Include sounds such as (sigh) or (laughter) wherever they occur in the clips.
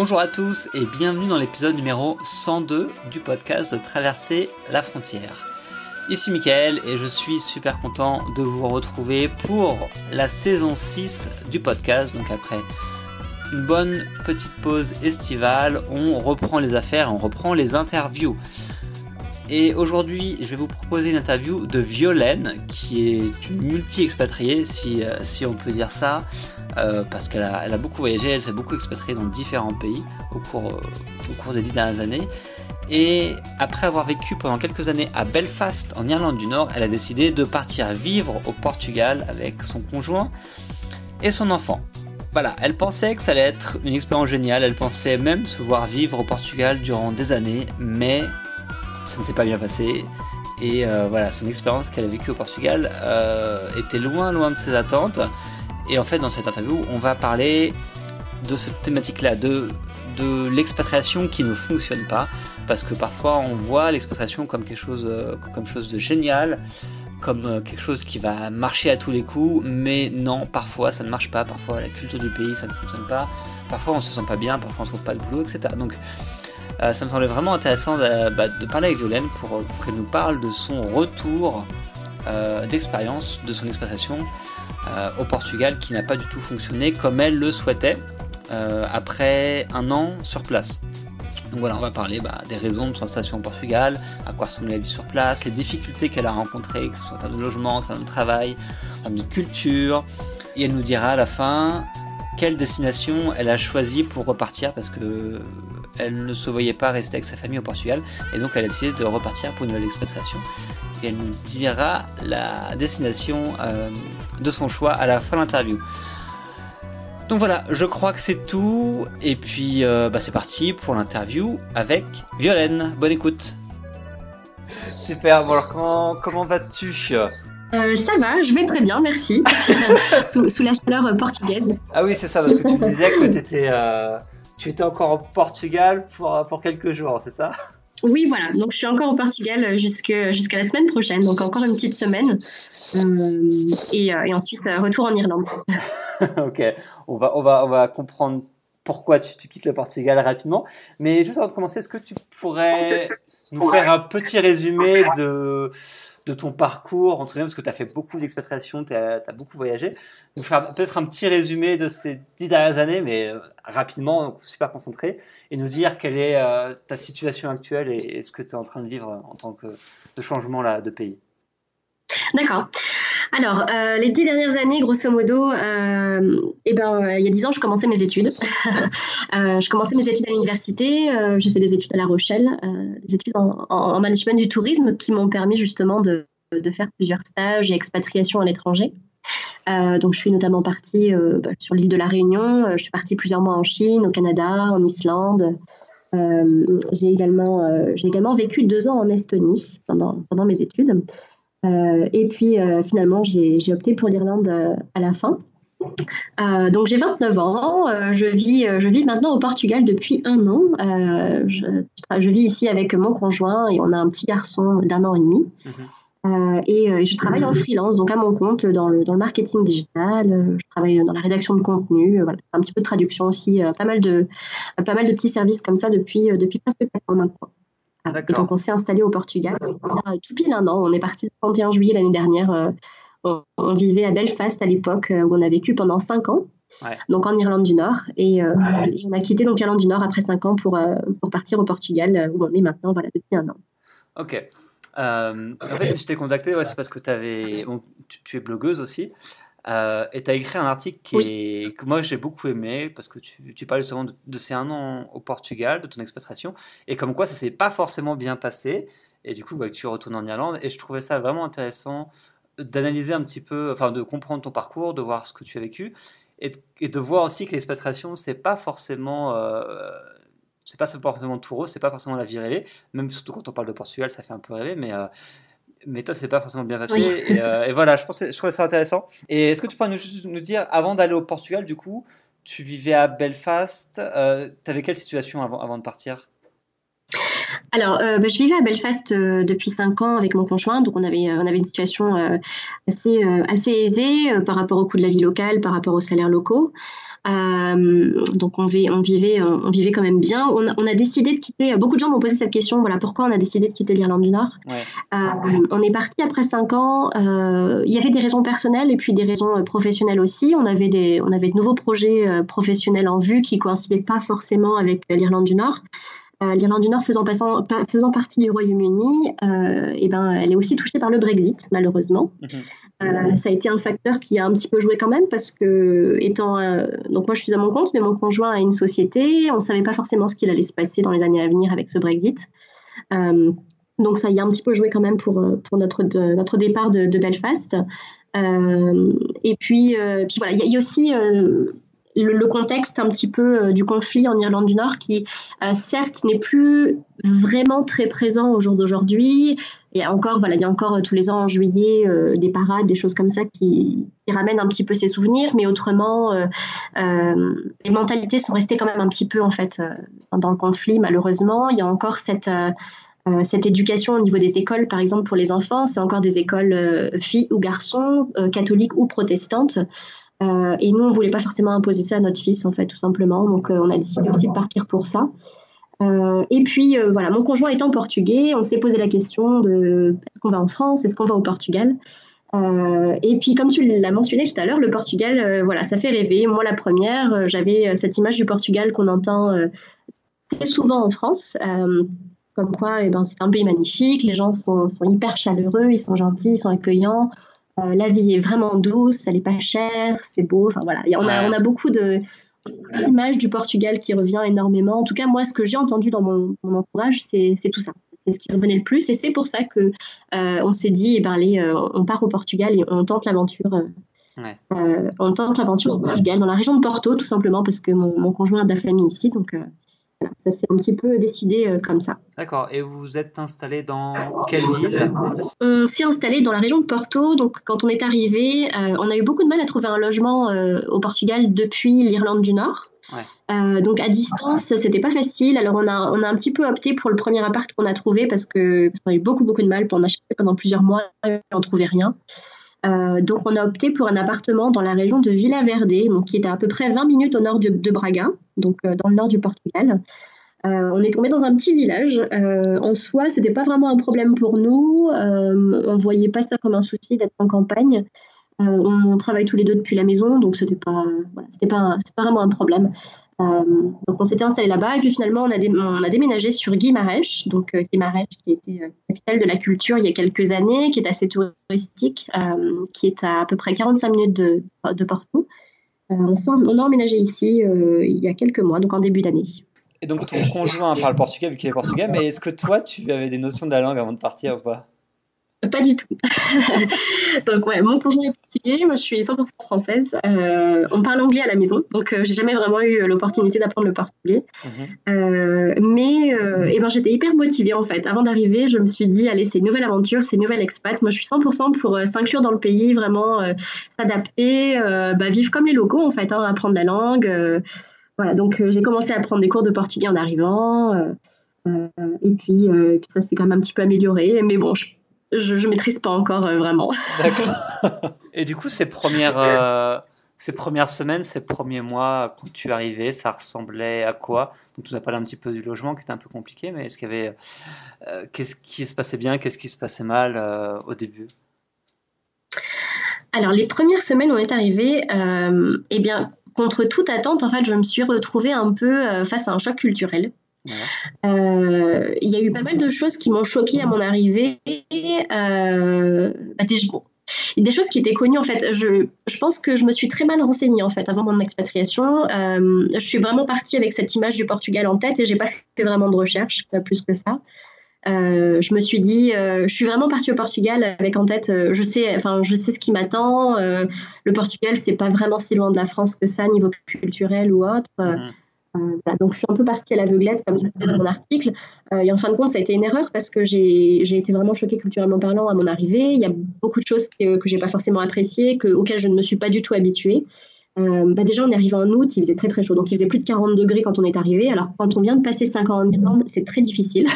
Bonjour à tous et bienvenue dans l'épisode numéro 102 du podcast de Traverser la frontière. Ici Mickaël et je suis super content de vous retrouver pour la saison 6 du podcast. Donc après une bonne petite pause estivale, on reprend les affaires, on reprend les interviews. Et aujourd'hui, je vais vous proposer une interview de Violaine, qui est une multi-expatriée, si, euh, si on peut dire ça, euh, parce qu'elle a, beaucoup voyagé, elle s'est beaucoup expatriée dans différents pays au cours, euh, au cours des dix dernières années. Et après avoir vécu pendant quelques années à Belfast, en Irlande du Nord, elle a décidé de partir vivre au Portugal avec son conjoint et son enfant. Voilà, elle pensait que ça allait être une expérience géniale, elle pensait même se voir vivre au Portugal durant des années, mais ça ne s'est pas bien passé. Et euh, voilà, son expérience qu'elle a vécue au Portugal était loin, loin de ses attentes. Et en fait, dans cette interview, on va parler de cette thématique-là, de, de l'expatriation qui ne fonctionne pas. Parce que parfois, on voit l'expatriation comme quelque chose, euh, comme chose de génial, comme euh, quelque chose qui va marcher à tous les coups. Mais non, parfois, ça ne marche pas. Parfois, la culture du pays, ça ne fonctionne pas. Parfois, on se sent pas bien. Parfois, on trouve pas le boulot, etc. Donc, euh, ça me semblait vraiment intéressant de, bah, de parler avec Violaine pour, qu'elle nous parle de son retour d'expérience, de son exploitation euh, au Portugal qui n'a pas du tout fonctionné comme elle le souhaitait euh, après un an sur place. Donc voilà, on va parler bah, des raisons de son installation au Portugal, à quoi ressemble la vie sur place, les difficultés qu'elle a rencontrées, que ce soit en termes de logement, que ce soit en termes de travail, en termes de culture. Et elle nous dira à la fin quelle destination elle a choisi pour repartir parce que elle ne se voyait pas rester avec sa famille au Portugal et donc elle a décidé de repartir pour une nouvelle expatriation. Et elle nous dira la destination euh, de son choix à la fin de l'interview. Donc voilà, je crois que c'est tout. Et puis euh, bah c'est parti pour l'interview avec Violaine. Bonne écoute. Super, bon alors comment, comment vas-tu? Euh, ça va, je vais très bien, merci. (laughs) sous, sous, la chaleur portugaise. Ah oui, c'est ça, parce que tu me disais que tu étais, euh, tu étais encore au Portugal pour, pour quelques jours, c'est ça? Oui, voilà. Donc, je suis encore au Portugal jusqu'à la semaine prochaine, donc encore une petite semaine. Euh, et, et, ensuite, retour en Irlande. (laughs) ok, on va, on, va, on va comprendre pourquoi tu, tu, quittes le Portugal rapidement. Mais juste avant de commencer, est-ce que tu pourrais nous faire un petit résumé de de ton parcours, entre parce que tu as fait beaucoup d'expatriation, tu as, beaucoup voyagé. Nous faire peut-être un petit résumé de ces dix dernières années, mais euh, rapidement, super concentré, et nous dire quelle est euh, ta situation actuelle et, ce que tu es en train de vivre en tant que de changement là, de pays. D'accord. Alors, euh, les dix dernières années, grosso modo, euh, eh ben, il y a dix ans, je commençais mes études. (laughs) euh, je commençais mes études à l'université. Euh, j'ai fait des études à La Rochelle, euh, des études en, en, management du tourisme qui m'ont permis justement de, faire plusieurs stages et expatriations à l'étranger. Euh, donc, je suis notamment partie bah, sur l'île de la Réunion. je suis partie plusieurs mois en Chine, au Canada, en Islande. j'ai également, vécu deux ans en Estonie pendant mes études. Euh, et puis euh, finalement, j'ai opté pour l'Irlande euh, à la fin. Euh, donc j'ai 29 ans, euh, je, vis, je vis maintenant au Portugal depuis un an. Je, je, vis ici avec mon conjoint et on a un petit garçon d'un an et demi. Mm-hmm. et je travaille en freelance, donc à mon compte dans le, dans le marketing digital. je travaille dans la rédaction de contenu, voilà, un petit peu de traduction aussi, pas, mal de, pas mal de petits services comme ça depuis, depuis presque 4 ans maintenant. Et donc, on s'est installé au Portugal. Il y tout pile un an. On est parti le 31 juillet l'année dernière. Euh, on, vivait à Belfast à l'époque, euh, où on a vécu pendant 5 ans. Ouais. Donc en Irlande du Nord. Et, euh, et on a quitté donc l'Irlande du Nord après 5 ans pour, euh, pour partir au Portugal, où on est maintenant voilà, depuis un an. Ok. Euh, en fait, si je t'ai contacté, ouais, c'est parce que avais... Bon, tu, tu, es blogueuse aussi. Euh, et tu as écrit un article qui oui. est, que moi j'ai beaucoup aimé parce que tu, tu parles justement de, de, ces un an au Portugal, de ton expatriation, et comme quoi ça s'est pas forcément bien passé, et du coup bah, tu retournes en Irlande, et je trouvais ça vraiment intéressant d'analyser un petit peu, enfin de comprendre ton parcours, de voir ce que tu as vécu, et, et de voir aussi que l'expatriation c'est pas forcément. Euh, c'est pas forcément tout rose, c'est pas forcément la vie rêvée, même surtout quand on parle de Portugal, ça fait un peu rêver, mais euh, mais toi, c'est pas forcément bien passé. Oui. Et, euh, et, voilà, je, pensais, je trouvais ça intéressant. Et est-ce que tu pourrais nous, nous dire, avant d'aller au Portugal, du coup, tu vivais à Belfast, euh, tu avais quelle situation avant, avant de partir? Alors, euh, bah, je vivais à Belfast euh, depuis 5 ans avec mon conjoint, donc on avait, on avait une situation euh, assez, assez aisée par rapport au coût de la vie locale, par rapport aux salaires locaux. Donc on, vivait, on, vivait, on vivait quand même bien. On a, décidé de quitter. Beaucoup de gens m'ont posé cette question. Voilà pourquoi on a décidé de quitter l'Irlande du Nord? on est parti après cinq ans. il y avait des raisons personnelles et puis des raisons professionnelles aussi. On avait des, on avait de nouveaux projets professionnels en vue qui coïncidaient pas forcément avec l'Irlande du Nord. Euh, L'Irlande du Nord faisant, faisant partie du Royaume-Uni, euh, eh ben, elle est aussi touchée par le Brexit, malheureusement. Mhm. Euh, ça a été un facteur qui a un petit peu joué quand même parce que, étant. donc, moi, je suis à mon compte, mais mon conjoint a une société. On savait pas forcément ce qu'il allait se passer dans les années à venir avec ce Brexit. donc, ça y a un petit peu joué quand même pour, pour notre, notre départ de, Belfast. et puis, puis voilà, il y, a aussi le, contexte un petit peu euh, du conflit en Irlande du Nord qui, euh, certes, n'est plus vraiment très présent au jour d'aujourd'hui. Il y a encore, voilà, il y a encore euh, tous les ans en juillet des parades, des choses comme ça qui, ramènent un petit peu ces souvenirs, mais autrement, les mentalités sont restées quand même un petit peu en fait dans le conflit. Malheureusement, il y a encore cette cette éducation au niveau des écoles, par exemple pour les enfants, c'est encore des écoles filles ou garçons, catholiques ou protestantes. Euh, et nous, on voulait pas forcément imposer ça à notre fils, en fait, tout simplement. Donc, euh, on a décidé aussi de partir pour ça. Euh, et puis, voilà, mon conjoint étant portugais, on s'est posé la question de est-ce qu'on va en France, est-ce qu'on va au Portugal? Et puis, comme tu l'as mentionné tout à l'heure, le Portugal, voilà, ça fait rêver. Moi, la première, j'avais cette image du Portugal qu'on entend très souvent en France, comme quoi, eh ben, c'est un pays magnifique, les gens sont, sont, hyper chaleureux, ils sont gentils, ils sont accueillants. Euh, la vie est vraiment douce, elle n'est pas chère, c'est beau. Enfin voilà, on, a, on a beaucoup de images du Portugal qui revient énormément. En tout cas, moi, ce que j'ai entendu dans mon, entourage, c'est tout ça. C'est ce qui revenait le plus. Et c'est pour ça que euh, on s'est dit, eh ben, allez, euh, on part au Portugal et on tente l'aventure. on tente l'aventure au Portugal, dans la région de Porto, tout simplement, parce que mon, mon conjoint a de la famille ici. Donc, ça s'est un petit peu décidé euh, comme ça. D'accord. Et vous vous êtes installé dans quelle ville On s'est installé dans la région de Porto. Donc, quand on est arrivé, euh, on a eu beaucoup de mal à trouver un logement euh, au Portugal depuis l'Irlande du Nord. donc à distance, c'était pas facile. Alors on a, on a un petit peu opté pour le premier appart qu'on a trouvé parce que qu'on a eu beaucoup beaucoup de mal. pour en acheter pendant plusieurs mois, et on trouvait rien. Donc on a opté pour un appartement dans la région de Villa Verde, donc qui est à, à peu près 20 minutes au nord de, Braga donc euh, dans le nord du Portugal. Euh, on est tombé dans un petit village. Euh, en soi, c'était pas vraiment un problème pour nous. on voyait pas ça comme un souci d'être en campagne. on travaille tous les deux depuis la maison, donc c'était pas, voilà, pas, pas vraiment un problème. Donc on s'était installé là-bas et puis finalement on a, déménagé sur Guimarães, donc Guimarães qui était capitale de la culture il y a quelques années, qui est assez touristique, qui est à à peu près 45 minutes de, Porto. Euh, on, a emménagé ici euh, il y a quelques mois, donc en début d'année. Et donc ton conjoint parle portugais vu qu'il est portugais, mais est-ce que toi tu avais des notions de la langue avant de partir ou pas? Pas du tout. (laughs) donc ouais, mon conjoint est portugais, moi je suis 100% française. Euh, on parle anglais à la maison, donc euh, j'ai jamais vraiment eu l'opportunité d'apprendre le portugais. Mhm. Euh, mais eh ben, j'étais hyper motivée en fait. Avant d'arriver, je me suis dit, allez, c'est une nouvelle aventure, c'est une nouvelle expat. Moi je suis 100% pour s'inclure dans le pays, vraiment s'adapter, bah, vivre comme les locaux en fait, hein, apprendre la langue. voilà, donc j'ai commencé à prendre des cours de portugais en arrivant. et, puis, et puis ça s'est quand même un petit peu amélioré. Mais bon, je je, ne maîtrise pas encore euh, vraiment. D'accord. (laughs) Et du coup, ces premières, euh, ces premières semaines, ces premiers mois, quand tu es arrivé, ça ressemblait à quoi? Donc, tu nous as parlé un petit peu du logement qui était un peu compliqué, mais est-ce qu'il y avait. Euh, qu'est-ce qui se passait bien, qu'est-ce qui se passait mal au début? Alors, les premières semaines où on est arrivé, eh bien, contre toute attente, en fait, je me suis retrouvée un peu face à un choc culturel. Euh, il y a eu pas mal de choses qui m'ont choquée à mon arrivée. Euh, bah, des, des, choses qui étaient connues en fait. Je, je, pense que je me suis très mal renseignée en fait avant mon expatriation. Euh, je suis vraiment partie avec cette image du Portugal en tête et j'ai pas fait vraiment de recherche, pas plus que ça. je me suis dit, je suis vraiment partie au Portugal avec en tête, je sais, enfin, je sais ce qui m'attend. le Portugal, c'est pas vraiment si loin de la France que ça, niveau culturel ou autre. Mmh. Euh, donc je suis un peu partie à l'aveuglette, comme ça c'est dans mon article. Euh, et en fin de compte, ça a été une erreur parce que j'ai été vraiment choquée culturellement parlant à mon arrivée. Il y a beaucoup de choses que, que j'ai pas forcément appréciées, que, auxquelles je ne me suis pas du tout habituée. Euh, bah déjà, on est arrivé en août, il faisait très très chaud, donc il faisait plus de 40 degrés quand on est arrivé. Alors, quand on vient de passer 5 ans en Irlande, c'est très difficile.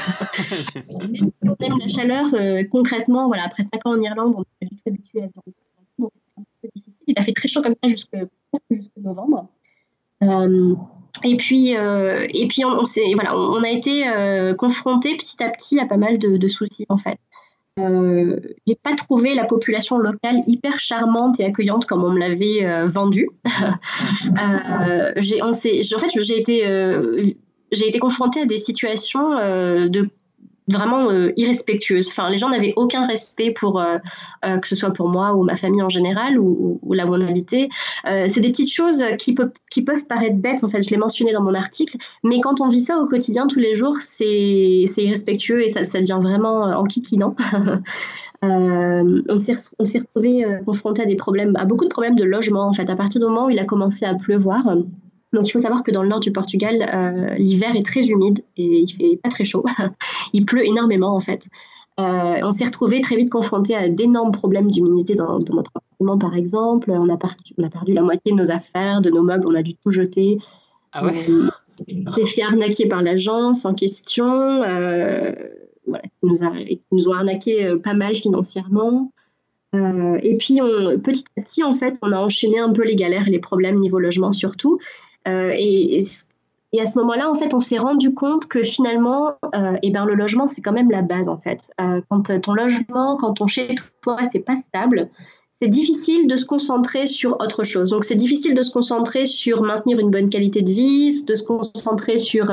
Même (laughs) si on aime la chaleur, concrètement, voilà, après 5 ans en Irlande, on n'est pas du tout habitué à ce donc c'est un peu difficile. Il a fait très chaud comme ça jusqu'au jusqu novembre. Et puis, et puis on, voilà, on, a été confronté petit à petit à pas mal de, soucis en fait. Euh, j'ai pas trouvé la population locale hyper charmante et accueillante comme on me l'avait euh, vendue. (laughs) euh, j'ai, en fait, j'ai été, euh, j'ai été confrontée à des situations de vraiment euh, irrespectueuse. Enfin, les gens n'avaient aucun respect pour euh, euh, que ce soit pour moi ou ma famille en général ou, là où on habitait. c'est des petites choses qui, peuvent paraître bêtes. En fait, je l'ai mentionné dans mon article, mais quand on vit ça au quotidien tous les jours, c'est irrespectueux et ça, devient vraiment enquiquinant. (laughs) on s'est retrouvé confronté à des problèmes, à beaucoup de problèmes de logement. En fait, à partir du moment où il a commencé à pleuvoir. Donc il faut savoir que dans le nord du Portugal, euh, l'hiver est très humide et il fait pas très chaud. (laughs) il pleut énormément en fait. Euh, on s'est retrouvé très vite confronté à d'énormes problèmes d'humidité dans, notre appartement par exemple. On a, perdu, on a perdu la moitié de nos affaires, de nos meubles, on a dû tout jeter. Ah ouais? On s'est fait arnaquer par l'agence en question. Euh, voilà, ils nous, nous, ont arnaqué pas mal financièrement. et puis, on, petit à petit, en fait, on a enchaîné un peu les galères, les problèmes niveau logement surtout. Euh, et, à ce moment-là, en fait, on s'est rendu compte que finalement, euh, eh ben, le logement, c'est quand même la base, en fait. Euh, quand ton logement, quand ton chez toi, c'est pas stable, c'est difficile de se concentrer sur autre chose. Donc, c'est difficile de se concentrer sur maintenir une bonne qualité de vie, de se concentrer sur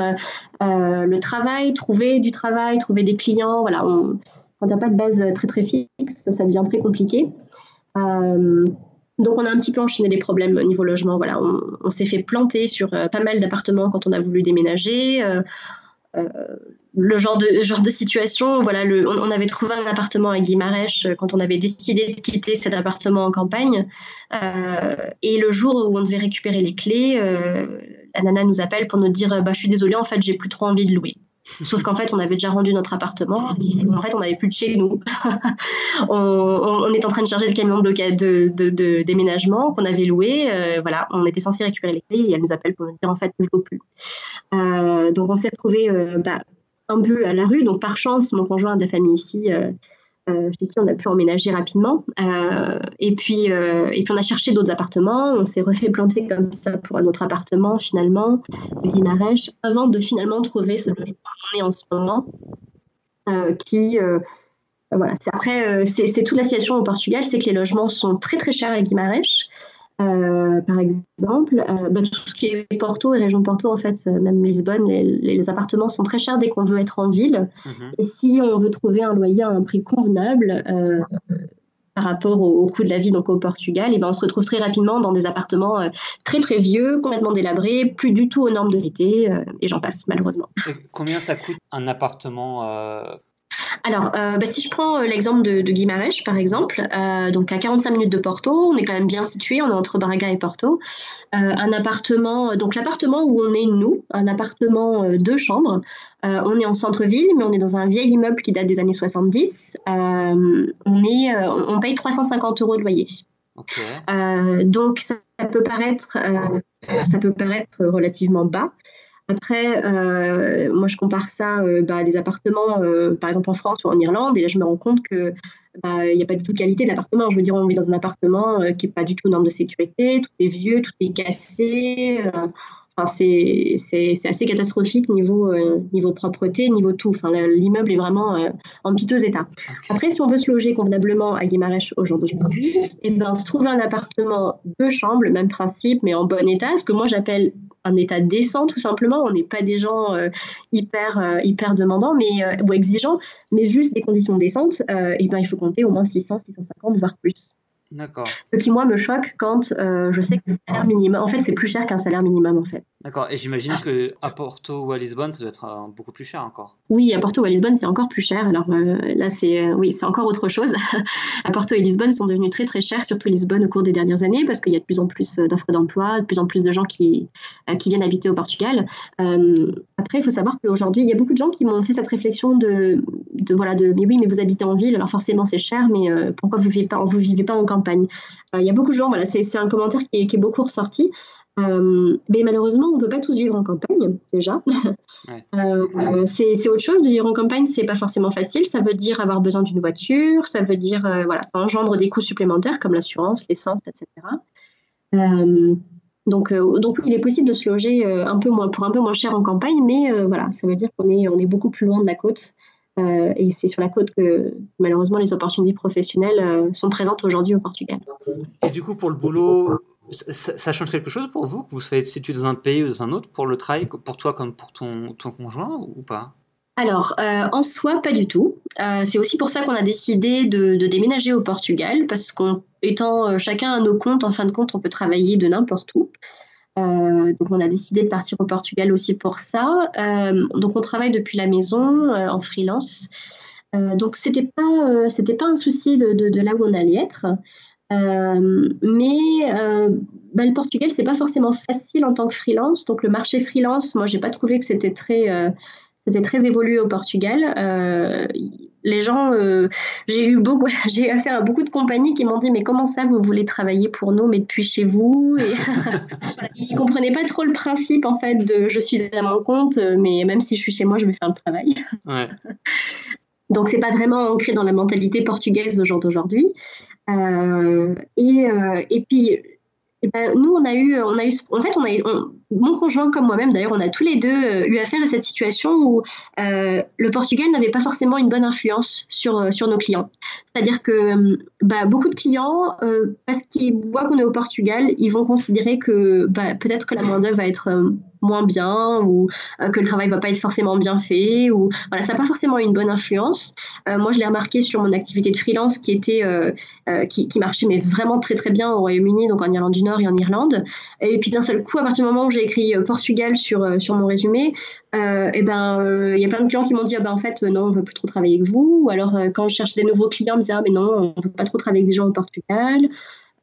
le travail, trouver du travail, trouver des clients. Voilà, on, quand tu n'as pas de base très très fixe, ça, devient très compliqué. Donc on a un petit peu enchaîné les problèmes au niveau logement. Voilà, on, s'est fait planter sur euh, pas mal d'appartements quand on a voulu déménager. Euh, euh, le genre de, situation, voilà, on, avait trouvé un appartement à Guimarèche quand on avait décidé de quitter cet appartement en campagne. et le jour où on devait récupérer les clés, la nana nous appelle pour nous dire bah, Je suis désolée, en fait, j'ai plus trop envie de louer. Sauf qu'en fait, on avait déjà rendu notre appartement. en fait, on n'avait plus de chez nous. (laughs) on, est en train de charger le camion de, de, déménagement qu'on avait loué. Euh, voilà, on était censé récupérer les clés et elle nous appelle pour nous dire en fait je ne veux plus. Euh, donc, on s'est retrouvé euh, bah, un peu à la rue. Donc, par chance, mon conjoint de famille ici euh, chez qui on a pu emménager rapidement. Euh, et, puis, euh, et puis on a cherché d'autres appartements, on s'est refait planter comme ça pour un autre appartement finalement, Guimarèche, avant de finalement trouver ce logement qu'on est en ce moment, qui... voilà, après, c'est toute la situation au Portugal, c'est que les logements sont très très chers à Guimarães. Euh, par exemple, euh, bah, tout ce qui est Porto et région Porto, en fait, euh, même Lisbonne, les, appartements sont très chers dès qu'on veut être en ville. Mhm. Et si on veut trouver un loyer à un prix convenable par rapport au, coût de la vie donc au Portugal, et ben on se retrouve très rapidement dans des appartements très très vieux, complètement délabrés, plus du tout aux normes de l'été, et j'en passe malheureusement. combien ça coûte un appartement alors, euh, bah, si je prends euh, l'exemple de, de par exemple, euh, donc à 45 minutes de Porto, on est quand même bien situé, on est entre Braga et Porto. un appartement, donc l'appartement où on est nous, un appartement deux chambres, on est en centre-ville, mais on est dans un vieil immeuble qui date des années 70. on, est, on paye 350 euros de loyer. donc ça, peut paraître, ça peut paraître relativement bas. Après, euh, moi, je compare ça euh, bah, à des appartements, euh, par exemple en France ou en Irlande, et là, je me rends compte que bah, il n'y a pas du tout de qualité de l'appartement. Je veux dire, on vit dans un appartement qui n'est pas du tout aux normes de sécurité, tout est vieux, tout est cassé. Enfin, c'est assez catastrophique niveau, niveau propreté, niveau tout. Enfin, L'immeuble est vraiment en piteux état. Après, si on veut se loger convenablement à Guimarães aujourd'hui, eh ben, se trouver un appartement deux chambres, le même principe, mais en bon état, ce que moi j'appelle un état décent tout simplement. On n'est pas des gens euh, hyper euh, hyper demandants mais euh, ou exigeants, mais juste des conditions décentes. et ben il faut compter au moins 600, 650 voire plus. D'accord. Ce qui, moi, me choque quand euh, je sais que le salaire minimum, en fait, c'est plus cher qu'un salaire minimum, en fait. D'accord. Et j'imagine que à Porto ou à Lisbonne, ça doit être euh, beaucoup plus cher encore. Oui, à Porto ou à Lisbonne, c'est encore plus cher. Alors euh, là, c'est oui, c'est encore autre chose. (laughs) à Porto et Lisbonne sont devenus très très chers, surtout Lisbonne au cours des dernières années, parce qu'il y a de plus en plus d'offres d'emploi, de plus en plus de gens qui, qui viennent habiter au Portugal. après, il faut savoir qu'aujourd'hui, il y a beaucoup de gens qui m'ont fait cette réflexion de, de, voilà, de mais oui, mais vous habitez en ville, alors forcément c'est cher, mais pourquoi vous vivez pas, vous vivez pas en campagne euh, il y a beaucoup de gens, voilà, c'est un commentaire qui est, beaucoup ressorti. Euh, mais malheureusement, on ne peut pas tous vivre en campagne, déjà. (laughs) Euh, c'est autre chose. De vivre en campagne, c'est pas forcément facile. Ça veut dire avoir besoin d'une voiture, ça veut dire, voilà, ça engendre des coûts supplémentaires comme l'assurance, l'essence, etc. Donc, donc il est possible de se loger un peu moins, pour un peu moins cher en campagne, mais voilà, ça veut dire qu'on est, on est beaucoup plus loin de la côte. Et c'est sur la côte que malheureusement les opportunités professionnelles sont présentes aujourd'hui au Portugal. Et du coup, pour le boulot, ça, change quelque chose pour vous que vous soyez situé dans un pays ou dans un autre pour le travail, pour toi comme pour ton, ton conjoint ou pas? Alors, euh, en soi, pas du tout. Euh, c'est aussi pour ça qu'on a décidé de, déménager au Portugal, parce qu'étant euh, chacun à nos comptes, en fin de compte, on peut travailler de n'importe où. Donc, on a décidé de partir au Portugal aussi pour ça. donc, on travaille depuis la maison en freelance. donc, c'était pas, c'était pas un souci de, là où on allait être. mais bah, le Portugal, c'est pas forcément facile en tant que freelance. Donc, le marché freelance, moi, j'ai pas trouvé que c'était très c'était très évolué au Portugal. Euh, les gens, euh, j'ai eu beaucoup, (laughs) j'ai affaire à beaucoup de compagnies qui m'ont dit mais comment ça vous voulez travailler pour nous mais depuis chez vous et (laughs) Ils comprenaient pas trop le principe en fait de je suis à mon compte mais même si je suis chez moi je vais faire le travail. Ouais. (laughs) Donc c'est pas vraiment ancré dans la mentalité portugaise au jour d'aujourd'hui. Euh, et, et puis ben, nous, on a eu, en fait, mon conjoint comme moi-même, d'ailleurs, on a tous les deux euh, eu affaire à cette situation où euh, le Portugal n'avait pas forcément une bonne influence sur, euh, sur nos clients. C'est-à-dire que bah, beaucoup de clients, parce qu'ils voient qu'on est au Portugal, ils vont considérer que bah, peut-être que la main-d'œuvre va être moins bien ou que le travail va pas être forcément bien fait ou voilà ça n'a pas forcément une bonne influence. Moi je l'ai remarqué sur mon activité de freelance qui était qui, qui, marchait mais vraiment très très bien au Royaume-Uni donc en Irlande du Nord et en Irlande. Et puis d'un seul coup à partir du moment où j'ai écrit Portugal sur sur mon résumé euh, et ben il y a plein de clients qui m'ont dit ah ben en fait non on veut plus trop travailler avec vous. Ou alors quand je cherche des nouveaux clients ils me disaient ah mais non on veut pas trop travailler avec des gens au Portugal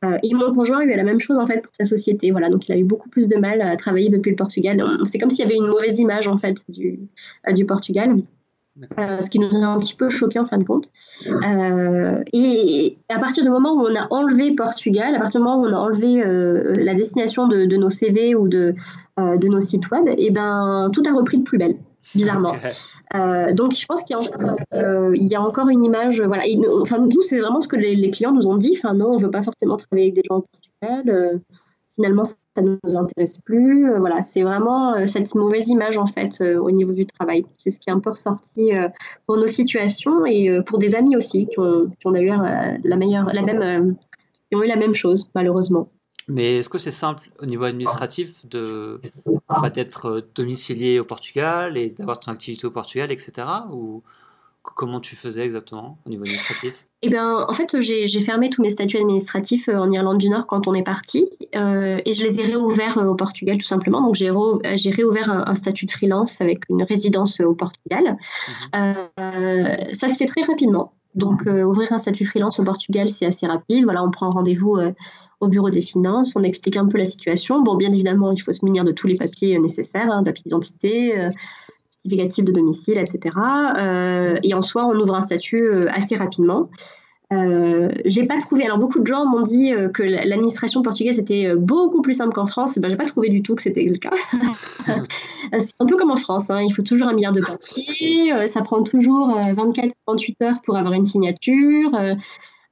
euh, et mon conjoint a eu la même chose en fait pour sa société. Voilà, donc il a eu beaucoup plus de mal à travailler depuis le Portugal. C'est comme s'il y avait une mauvaise image en fait du, euh, du Portugal. Euh, ce qui nous a un petit peu choqué en fin de compte. et à partir du moment où on a enlevé Portugal, à partir du moment où on a enlevé la destination de, de, nos CV ou de, de nos sites web, et ben tout a repris de plus belle, bizarrement. Euh, donc, je pense qu'il y, euh, a encore une image. Voilà. enfin, nous, c'est vraiment ce que les, clients nous ont dit. Enfin, non, on ne veut pas forcément travailler avec des gens au Portugal. Euh, finalement, ça ne nous intéresse plus. voilà, c'est vraiment cette mauvaise image, en fait, au niveau du travail. C'est ce qui est un peu ressorti pour nos situations et pour des amis aussi qui ont, qui la, meilleure, la même, qui ont eu la même chose, malheureusement. Mais est-ce que c'est simple au niveau administratif de bah, d'être euh, domicilié au Portugal et d'avoir ton activité au Portugal, etc. Ou comment tu faisais exactement au niveau administratif? Eh bien, en fait, j'ai fermé tous mes statuts administratifs euh, en Irlande du Nord quand on est parti euh, et je les ai réouverts au Portugal tout simplement. Donc, j'ai réouvert un, statut de freelance avec une résidence au Portugal. Mhm. ça se fait très rapidement. Donc, ouvrir un statut freelance au Portugal, c'est assez rapide. Voilà, on prend rendez-vous au bureau des finances, on explique un peu la situation. Bon, bien évidemment, il faut se munir de tous les papiers euh, nécessaires, hein, papier d'identité, euh, certificatif de domicile, etc. Euh, et en soi, on ouvre un statut assez rapidement. Euh, j'ai pas trouvé. Alors beaucoup de gens m'ont dit que l'administration portugaise était beaucoup plus simple qu'en France. Ben, j'ai pas trouvé du tout que c'était le cas. (laughs) c'est un peu comme en France. Hein. Il faut toujours un milliard de papiers. ça prend toujours 24-48 heures pour avoir une signature.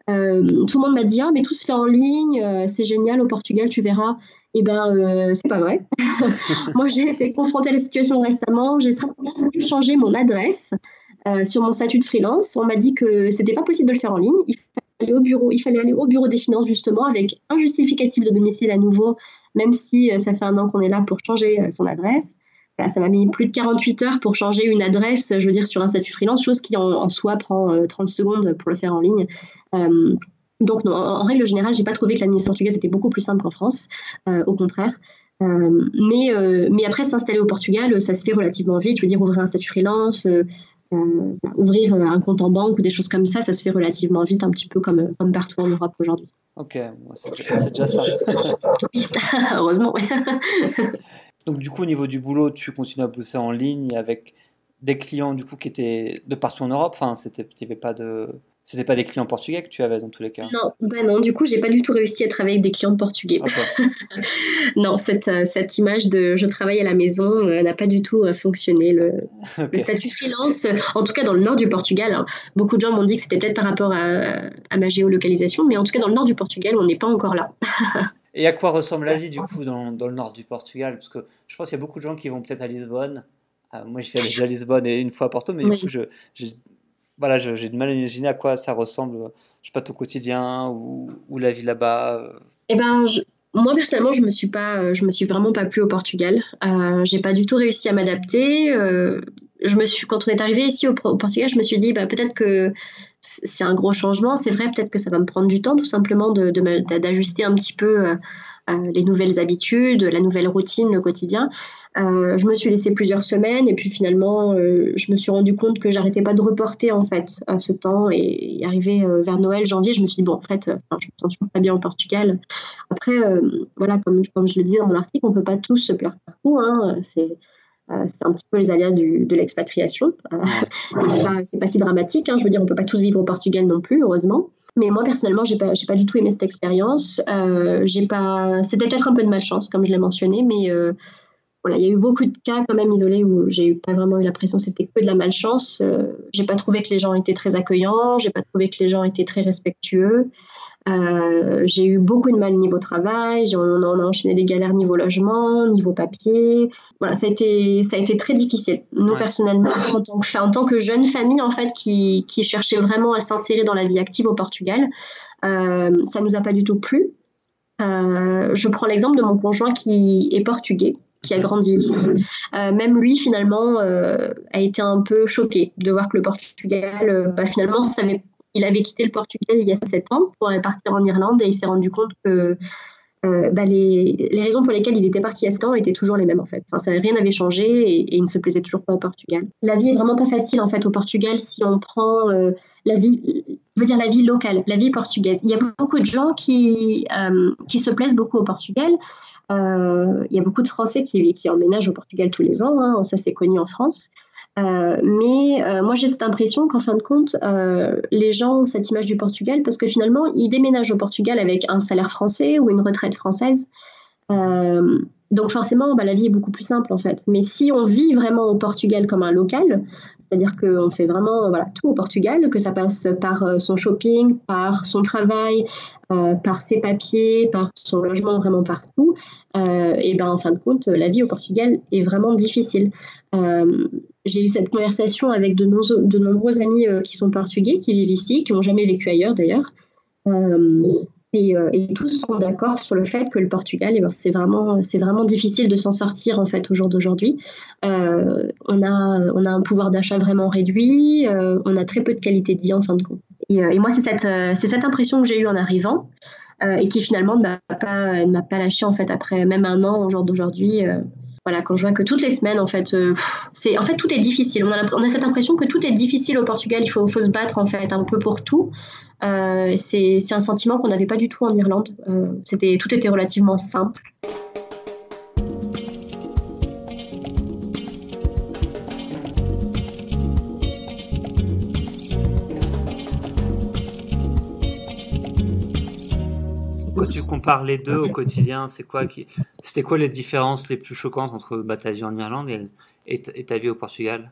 Euh, tout le monde m'a dit ah mais tout se fait en ligne, euh, c'est génial au Portugal, tu verras. Et eh ben euh, c'est pas vrai. (laughs) Moi j'ai été confrontée à la situation récemment, j'ai simplement voulu changer mon adresse sur mon statut de freelance. On m'a dit que c'était pas possible de le faire en ligne. Il fallait au bureau, il fallait aller au bureau des finances justement avec un justificatif de domicile à nouveau, même si ça fait un an qu'on est là pour changer son adresse ça m'a mis plus de 48 heures pour changer une adresse, je veux dire, sur un statut freelance, chose qui en, soi prend 30 secondes pour le faire en ligne. Euh, donc, en, règle générale, j'ai pas trouvé que l'administration portugaise était beaucoup plus simple qu'en France, euh, au contraire. Euh, mais, mais après, s'installer au Portugal, ça se fait relativement vite. Je veux dire, ouvrir un statut freelance, ouvrir un compte en banque ou des choses comme ça, ça se fait relativement vite, un petit peu comme, comme partout en Europe aujourd'hui. Ok, c'est déjà, ça. (laughs) Heureusement, (laughs) Donc, du coup, au niveau du boulot, tu continues à bosser en ligne avec des clients du coup qui étaient de partout en Europe. Enfin, c'était, il n'y avait pas de, c'était pas des clients portugais que tu avais dans tous les cas Non, ben non du coup, j'ai pas du tout réussi à travailler avec des clients portugais. (laughs) non, cette, euh, cette image de je travaille à la maison euh, n'a pas du tout euh, fonctionné. Le, (laughs) le, statut freelance, en tout cas dans le nord du Portugal, hein, beaucoup de gens m'ont dit que c'était peut-être par rapport à, à, ma géolocalisation, mais en tout cas dans le nord du Portugal, on n'est pas encore là. (laughs) Et à quoi ressemble la vie du coup dans, dans le nord du Portugal? Parce que je pense qu'il y a beaucoup de gens qui vont peut-être à Lisbonne. Euh, moi, je suis allé à Lisbonne et une fois à Porto, mais du coup, je, voilà, j'ai du mal à imaginer à quoi ça ressemble, je sais pas, ton quotidien ou, la vie là-bas. Eh ben, moi personnellement, je me suis pas, je me suis vraiment pas plu au Portugal. Euh, j'ai pas du tout réussi à m'adapter. Euh, je me suis, quand on est arrivé ici au, Portugal, je me suis dit, bah, peut-être que c'est un gros changement. C'est vrai, peut-être que ça va me prendre du temps, tout simplement, d'ajuster de, un petit peu euh, euh, les nouvelles habitudes, la nouvelle routine, le quotidien. Euh, je me suis laissée plusieurs semaines et puis finalement, euh, je me suis rendu compte que j'arrêtais pas de reporter en fait ce temps et, arrivé vers Noël, janvier, je me suis dit bon en fait, je me sens toujours pas bien au Portugal. Après, voilà, comme, comme je le disais dans mon article, on peut pas tous se plaire partout. Hein, c'est c'est un petit peu les aléas de l'expatriation. (laughs) c'est pas, si dramatique. Hein, je veux dire, on peut pas tous vivre au Portugal non plus, heureusement. Mais moi, personnellement, j'ai pas, j'ai pas du tout aimé cette expérience. Euh, j'ai pas, c'était peut-être un peu de malchance, comme je l'ai mentionné, mais euh, voilà, il y a eu beaucoup de cas quand même isolés où j'ai pas vraiment eu l'impression que c'était que de la malchance. Euh, j'ai pas trouvé que les gens étaient très accueillants, j'ai pas trouvé que les gens étaient très respectueux. Euh, j'ai eu beaucoup de mal niveau travail, on, a enchaîné des galères niveau logement, niveau papier. Voilà, ça a été, ça a été très difficile. Nous, personnellement, en tant, que, en tant que jeune famille, en fait, qui, qui cherchait vraiment à s'insérer dans la vie active au Portugal, euh, ça nous a pas du tout plu. Euh, je prends l'exemple de mon conjoint qui est portugais, qui a grandi ici. Euh, même lui, finalement, euh, a été un peu choqué de voir que le Portugal, euh, bah, finalement, savait il avait quitté le Portugal il y a 7 ans pour partir en Irlande et il s'est rendu compte que euh, bah, les, raisons pour lesquelles il était parti à ce temps étaient toujours les mêmes en fait. Rien n'avait changé et, il ne se plaisait toujours pas au Portugal. La vie est vraiment pas facile en fait au Portugal si on prend euh, la vie, je veux dire la vie locale, la vie portugaise. Il y a beaucoup de gens qui, euh, qui se plaisent beaucoup au Portugal. il y a beaucoup de Français qui, qui emménagent au Portugal tous les ans, hein, ça c'est connu en France. Euh, mais euh, moi, j'ai cette impression qu'en fin de compte, euh, les gens ont cette image du Portugal parce que finalement, ils déménagent au Portugal avec un salaire français ou une retraite française. donc forcément, bah, la vie est beaucoup plus simple en fait. Mais si on vit vraiment au Portugal comme un local, c'est-à-dire qu'on fait vraiment voilà, tout au Portugal, que ça passe par son shopping, par son travail, par ses papiers, par son logement, vraiment partout, et ben en fin de compte, la vie au Portugal est vraiment difficile. Euh, j'ai eu cette conversation avec de, nombreux amis euh, qui sont portugais, qui vivent ici, qui n'ont jamais vécu ailleurs d'ailleurs. Euh, et, tous sont d'accord sur le fait que le Portugal, eh ben, c'est vraiment, vraiment difficile de s'en sortir en fait au jour d'aujourd'hui. on, a, on a un pouvoir d'achat vraiment réduit, on a très peu de qualité de vie en fin de compte. Et, moi, c'est cette, c'est cette impression que j'ai eue en arrivant. et qui finalement ne m'a pas, m'a pas lâché en fait après même un an au jour d'aujourd'hui voilà, quand je vois que toutes les semaines, en fait, euh, c'est, en fait, tout est difficile. On a, on a, cette impression que tout est difficile au Portugal. Il faut, faut se battre, en fait, un peu pour tout. Euh, c'est, un sentiment qu'on n'avait pas du tout en Irlande. Euh, c'était, tout était relativement simple. compares les deux au quotidien, c'est quoi qui... C'était quoi les différences les plus choquantes entre bah, ta vie en Irlande et, ta vie au Portugal?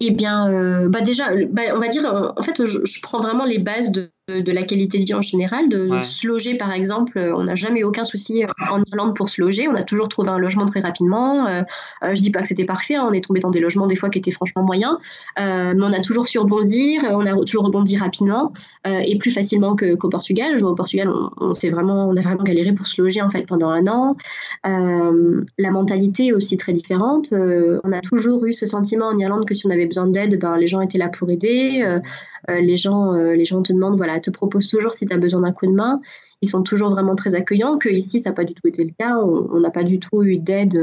Eh bien, euh, bah déjà, bah, on va dire, en fait, je prends vraiment les bases de, de la qualité de vie en général, de, se loger par exemple. On n'a jamais eu aucun souci euh, en Irlande pour se loger. On a toujours trouvé un logement très rapidement. Euh, euh je dis pas que c'était parfait. Hein. On est tombé dans des logements des fois qui étaient franchement moyens, euh, mais on a toujours su rebondir. On a toujours rebondi rapidement euh, et plus facilement qu'au Portugal. Je vois, au Portugal, on, on vraiment, on a vraiment galéré pour se loger en fait pendant un an. la mentalité est aussi très différente. on a toujours eu ce sentiment en Irlande que si on avait besoin d'aide, ben, les gens étaient là pour aider. Euh, les, gens, euh, les gens te demandent, voilà, te proposent toujours si tu as besoin d'un coup de main. Ils sont toujours vraiment très accueillants, que ici, ça n'a pas du tout été le cas. On n'a pas du tout eu d'aide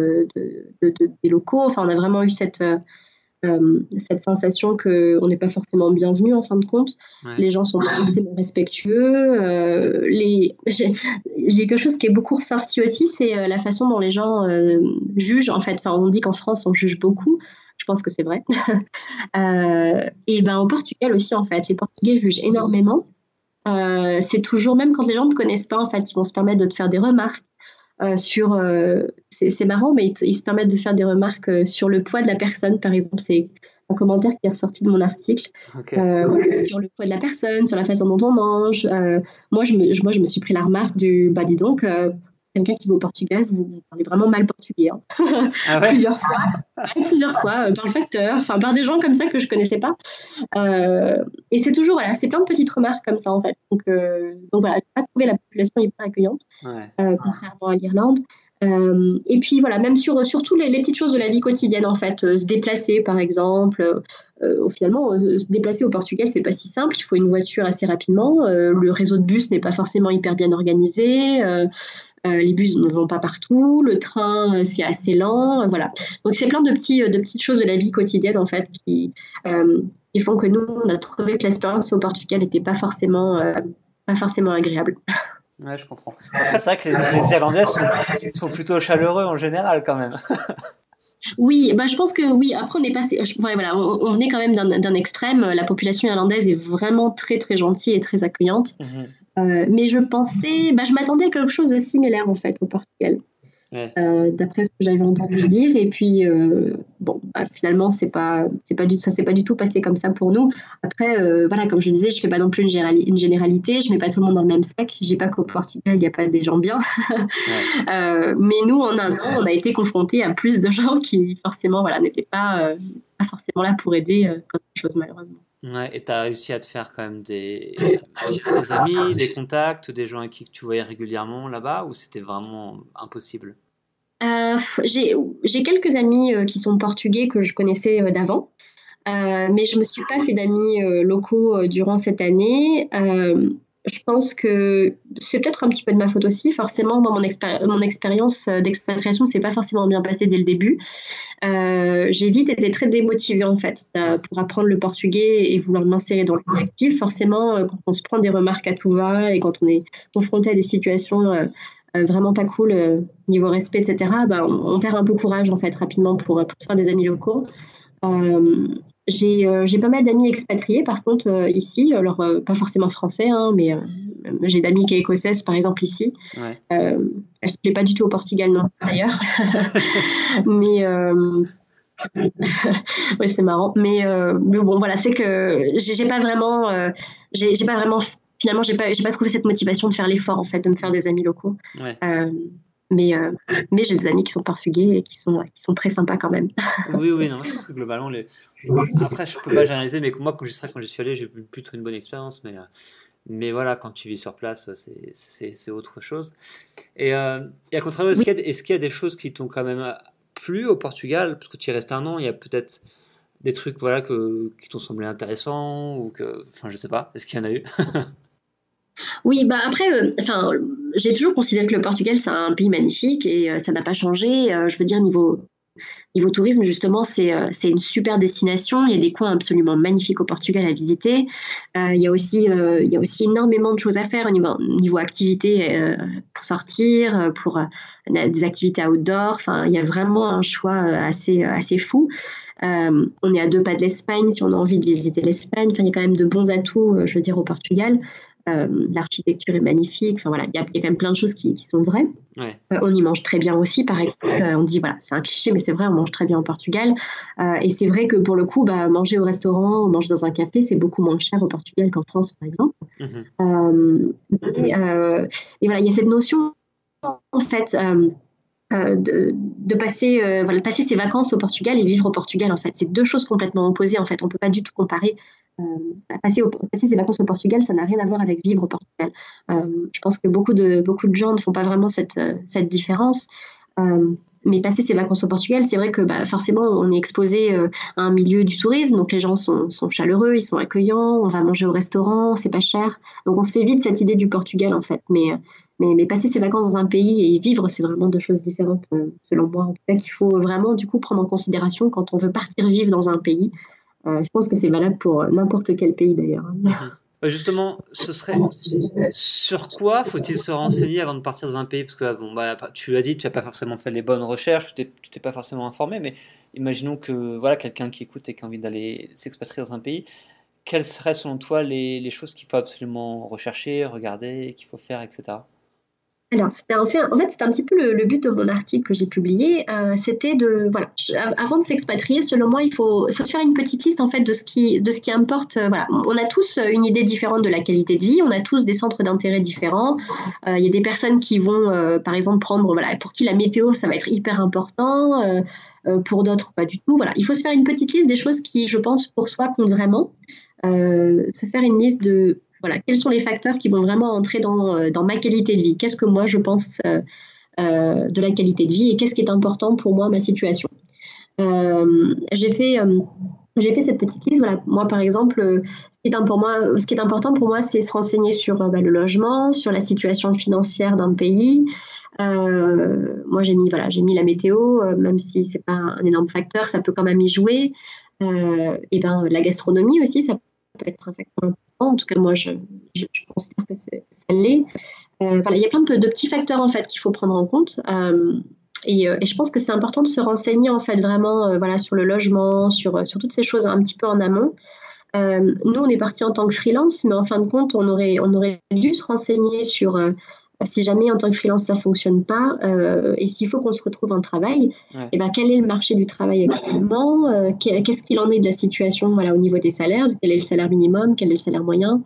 des locaux. Enfin, on a vraiment eu cette, euh, cette sensation qu'on n'est pas forcément bienvenu en fin de compte. Les gens sont pas forcément respectueux. les... (laughs) J'ai quelque chose qui est beaucoup ressorti aussi, c'est la façon dont les gens jugent. En fait, enfin, on dit qu'en France, on juge beaucoup. Je pense que c'est vrai. (laughs) Euh, et ben au Portugal aussi, en fait, les Portugais jugent énormément. Euh, c'est toujours, même quand les gens ne te connaissent pas, en fait, ils vont se permettre de te faire des remarques. sur, c'est marrant, mais ils, se permettent de faire des remarques sur le poids de la personne, par exemple. C'est un commentaire qui est ressorti de mon article sur le poids de la personne, sur la façon dont on mange. moi, je me, moi, je me suis pris la remarque du, bah dis donc, quelqu'un qui va au Portugal, vous, parlez vraiment mal portugais. Hein. Ah (laughs) plusieurs fois, plusieurs fois, euh, par le facteur, enfin par des gens comme ça que je connaissais pas. Euh, et c'est toujours, voilà, c'est plein de petites remarques comme ça en fait. Donc, euh, donc voilà, j'ai pas trouvé la population hyper accueillante, contrairement à l'Irlande. et puis voilà, même sur surtout les, les, petites choses de la vie quotidienne en fait, se déplacer par exemple. finalement, se déplacer au Portugal, c'est pas si simple. Il faut une voiture assez rapidement. le réseau de bus n'est pas forcément hyper bien organisé. Euh, les bus ne vont pas partout, le train euh, c'est assez lent, euh, voilà. Donc c'est plein de petits de petites choses de la vie quotidienne en fait qui, font que nous on a trouvé que l'expérience au Portugal n'était pas forcément pas forcément agréable. Ouais, je comprends. C'est vrai que les, Irlandais sont, plutôt chaleureux en général, quand même. Oui, bah, je pense que oui. Après, on est passé. voilà, on, venait quand même d'un extrême. La population irlandaise est vraiment très très gentille et très accueillante. Mhm. Mais je pensais, bah, je m'attendais à quelque chose de similaire en fait au Portugal, euh, d'après ce que j'avais entendu dire. Et puis euh, bon, bah, finalement c'est pas, c'est pas du, ça s'est pas du tout passé comme ça pour nous. Après, voilà, comme je disais, je fais pas non plus une, généralité, je mets pas tout le monde dans le même sac. Je dis pas qu'au Portugal il n'y a pas des gens bien, (laughs) mais nous en un an, on a été confrontés à plus de gens qui forcément voilà n'étaient pas, pas forcément là pour aider quand quelque chose malheureusement. Ouais, et tu as réussi à te faire quand même des, des, amis, des contacts, des gens avec qui tu voyais régulièrement là-bas, ou c'était vraiment impossible? Euh, J'ai quelques amis euh, qui sont portugais que je connaissais euh, d'avant, mais je ne me suis pas fait d'amis locaux durant cette année je pense que c'est peut-être un petit peu de ma faute aussi. Forcément, moi, mon, expérience d'expatriation ne s'est pas forcément bien passée dès le début. Euh, j'ai vite été très démotivée, en fait, pour apprendre le portugais et vouloir m'insérer dans le collectif. Forcément, euh, quand on se prend des remarques à tout va et quand on est confronté à des situations euh, vraiment pas cool, niveau respect, etc., bah, on, perd un peu courage, en fait, rapidement pour, se faire des amis locaux. Euh, j'ai pas mal d'amis expatriés, par contre, euh, ici. Alors, euh, pas forcément français, hein, mais j'ai d'amis qui sont écossaises, par exemple, ici. Ouais. elle se plaît pas du tout au Portugal, non, d'ailleurs. (laughs) mais. (laughs) oui, c'est marrant. Mais, mais, bon, voilà, c'est que j'ai pas vraiment. j'ai pas vraiment. Finalement, j'ai pas, pas trouvé cette motivation de faire l'effort, en fait, de me faire des amis locaux. Ouais. Mais, euh, mais j'ai des amis qui sont portugais et qui sont, qui sont très sympas quand même. (laughs) oui, oui, non, je pense que globalement, les... après, je peux pas généraliser, mais moi, quand j'y quand j'y suis allé, j'ai plutôt une bonne expérience. Mais, euh, mais voilà, quand tu vis sur place, c'est autre chose. Et, euh, et à contrario, est-ce qu'il y, est qu'il y, a des choses qui t'ont quand même plu au Portugal? Parce que tu y restes un an, il y a peut-être des trucs voilà, que, qui t'ont semblé intéressants ou que. Enfin, je sais pas, est-ce qu'il y en a eu? (laughs) Oui, bah après, euh, j'ai toujours considéré que le Portugal c'est un pays magnifique et euh, ça n'a pas changé. Euh, je veux dire niveau niveau tourisme justement, c'est une super destination. Il y a des coins absolument magnifiques au Portugal à visiter. il y a aussi il y a aussi énormément de choses à faire au niveau niveau activités pour sortir, pour des activités outdoor. Enfin, il y a vraiment un choix assez assez fou. on est à deux pas de l'Espagne si on a envie de visiter l'Espagne. Enfin, il y a quand même de bons atouts, je veux dire, au Portugal. Euh, l'architecture est magnifique. Enfin voilà, il y, a quand même plein de choses qui, sont vraies. Euh, on y mange très bien aussi, par exemple. Euh, on dit voilà, c'est un cliché, mais c'est vrai, on mange très bien au Portugal. et c'est vrai que pour le coup, bah, manger au restaurant, manger dans un café, c'est beaucoup moins cher au Portugal qu'en France, par exemple. Mhm. Et, et, voilà, il y a cette notion en fait. de, de, passer, voilà, passer ses vacances au Portugal et vivre au Portugal en fait. C'est deux choses complètement opposées en fait. On peut pas du tout comparer euh, passer, ses vacances au Portugal, ça n'a rien à voir avec vivre au Portugal. Euh, je pense que beaucoup de, gens ne font pas vraiment cette, euh, différence. mais passer ses vacances au Portugal, c'est vrai que bah, forcément, on est exposé à un milieu du tourisme, donc les gens sont, chaleureux, ils sont accueillants, on va manger au restaurant, c'est pas cher. Donc on se fait vite cette idée du Portugal en fait. Mais passer ses vacances dans un pays et vivre, c'est vraiment deux choses différentes selon moi. En tout cas, qu'il faut vraiment du coup prendre en considération quand on veut partir vivre dans un pays. Euh, je pense que c'est valable pour n'importe quel pays d'ailleurs. Mhm. Bah, justement, ce serait sur quoi faut-il se renseigner avant de partir dans un pays? Parce que bon, bah, tu l'as dit, tu n'as pas forcément fait les bonnes recherches, tu t'es pas forcément informé, mais imaginons que voilà quelqu'un qui écoute et qui a envie d'aller s'expatrier dans un pays. Quelles seraient selon toi les, les choses qu'il faut absolument rechercher, regarder, qu'il faut faire, etc. alors, en fait, en un petit peu le, but de mon article que j'ai publié. Euh, c'était de, voilà, avant de s'expatrier, selon moi, il faut, il faut se faire une petite liste en fait de ce qui, de ce qui importe. Euh, voilà, on a tous une idée différente de la qualité de vie. On a tous des centres d'intérêt différents. Euh, il y a des personnes qui vont, par exemple, prendre, voilà, pour qui la météo, ça va être hyper important. pour d'autres, pas du tout. Voilà, il faut se faire une petite liste des choses qui, je pense, pour soi comptent vraiment. se faire une liste de voilà, quels sont les facteurs qui vont vraiment entrer dans, euh, ma qualité de vie? Qu'est-ce que moi je pense euh, euh, de la qualité de vie et qu'est-ce qui est important pour moi, ma situation? J'ai fait j'ai fait cette petite liste. Voilà, moi, par exemple, ce qui est, pour moi, ce qui est important pour moi, c'est se renseigner sur bah, le logement, sur la situation financière d'un pays. moi, j'ai mis, voilà, j'ai mis la météo, même si c'est pas un énorme facteur, ça peut quand même y jouer. et ben, la gastronomie aussi, ça peut être un facteur en tout cas, moi, je, je, considère que ça l'est. Euh, voilà, il y a plein de, de, petits facteurs en fait qu'il faut prendre en compte. Euh, et, euh, et, je pense que c'est important de se renseigner en fait vraiment voilà, sur le logement, sur, sur toutes ces choses un petit peu en amont. nous, on est parti en tant que freelance, mais en fin de compte, on aurait, on aurait dû se renseigner sur si jamais en tant que freelance ça fonctionne pas euh, et s'il faut qu'on se retrouve en travail, et eh ben quel est le marché du travail actuellement euh, Qu'est-ce qu'il en est de la situation voilà au niveau des salaires Quel est le salaire minimum Quel est le salaire moyen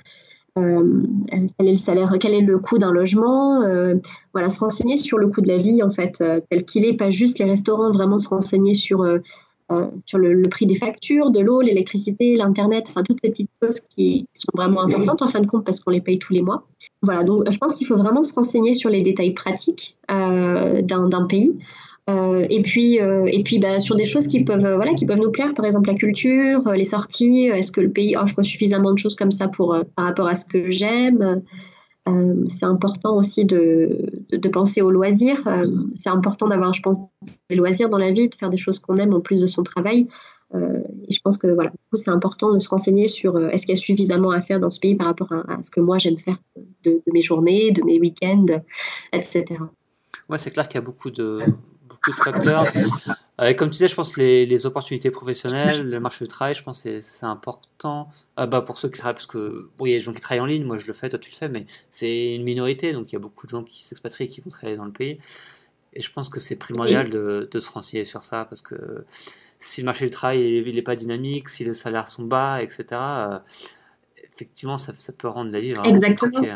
euh, quel est le salaire Quel est le coût d'un logement Voilà, se renseigner sur le coût de la vie en fait tel qu'il est, pas juste les restaurants, vraiment se renseigner sur sur le, prix des factures, de l'eau, l'électricité, l'internet, enfin toutes ces petites choses qui sont vraiment importantes en fin de compte parce qu'on les paye tous les mois. Voilà, donc je pense qu'il faut vraiment se renseigner sur les détails pratiques euh, d'un pays. Euh, et puis, euh, et puis bah, sur des choses qui peuvent, voilà, qui peuvent nous plaire, par exemple la culture, les sorties, est-ce que le pays offre suffisamment de choses comme ça pour, par rapport à ce que j'aime c'est important aussi de, de, penser aux loisirs. c'est important d'avoir, je pense, des loisirs dans la vie, de faire des choses qu'on aime en plus de son travail. Euh, et je pense que voilà, c'est important de se renseigner sur euh, est-ce qu'il y a suffisamment à faire dans ce pays par rapport à, ce que moi j'aime faire de, mes journées, de mes week-ends, etc. Ouais, c'est clair qu'il y a beaucoup de, de facteurs. Euh, comme tu disais, je pense que les, les, opportunités professionnelles, le marché du travail, je pense que c'est important. bah, pour ceux qui travaillent, parce que bon, il y a des gens qui travaillent en ligne, moi je le fais, toi tu le fais, mais c'est une minorité, donc il y a beaucoup de gens qui s'expatrient et qui vont travailler dans le pays. Et je pense que c'est primordial de, de, se renseigner sur ça, parce que si le marché du travail n'est pas dynamique, si les salaires sont bas, etc., euh, effectivement, ça, peut rendre la vie Exactement.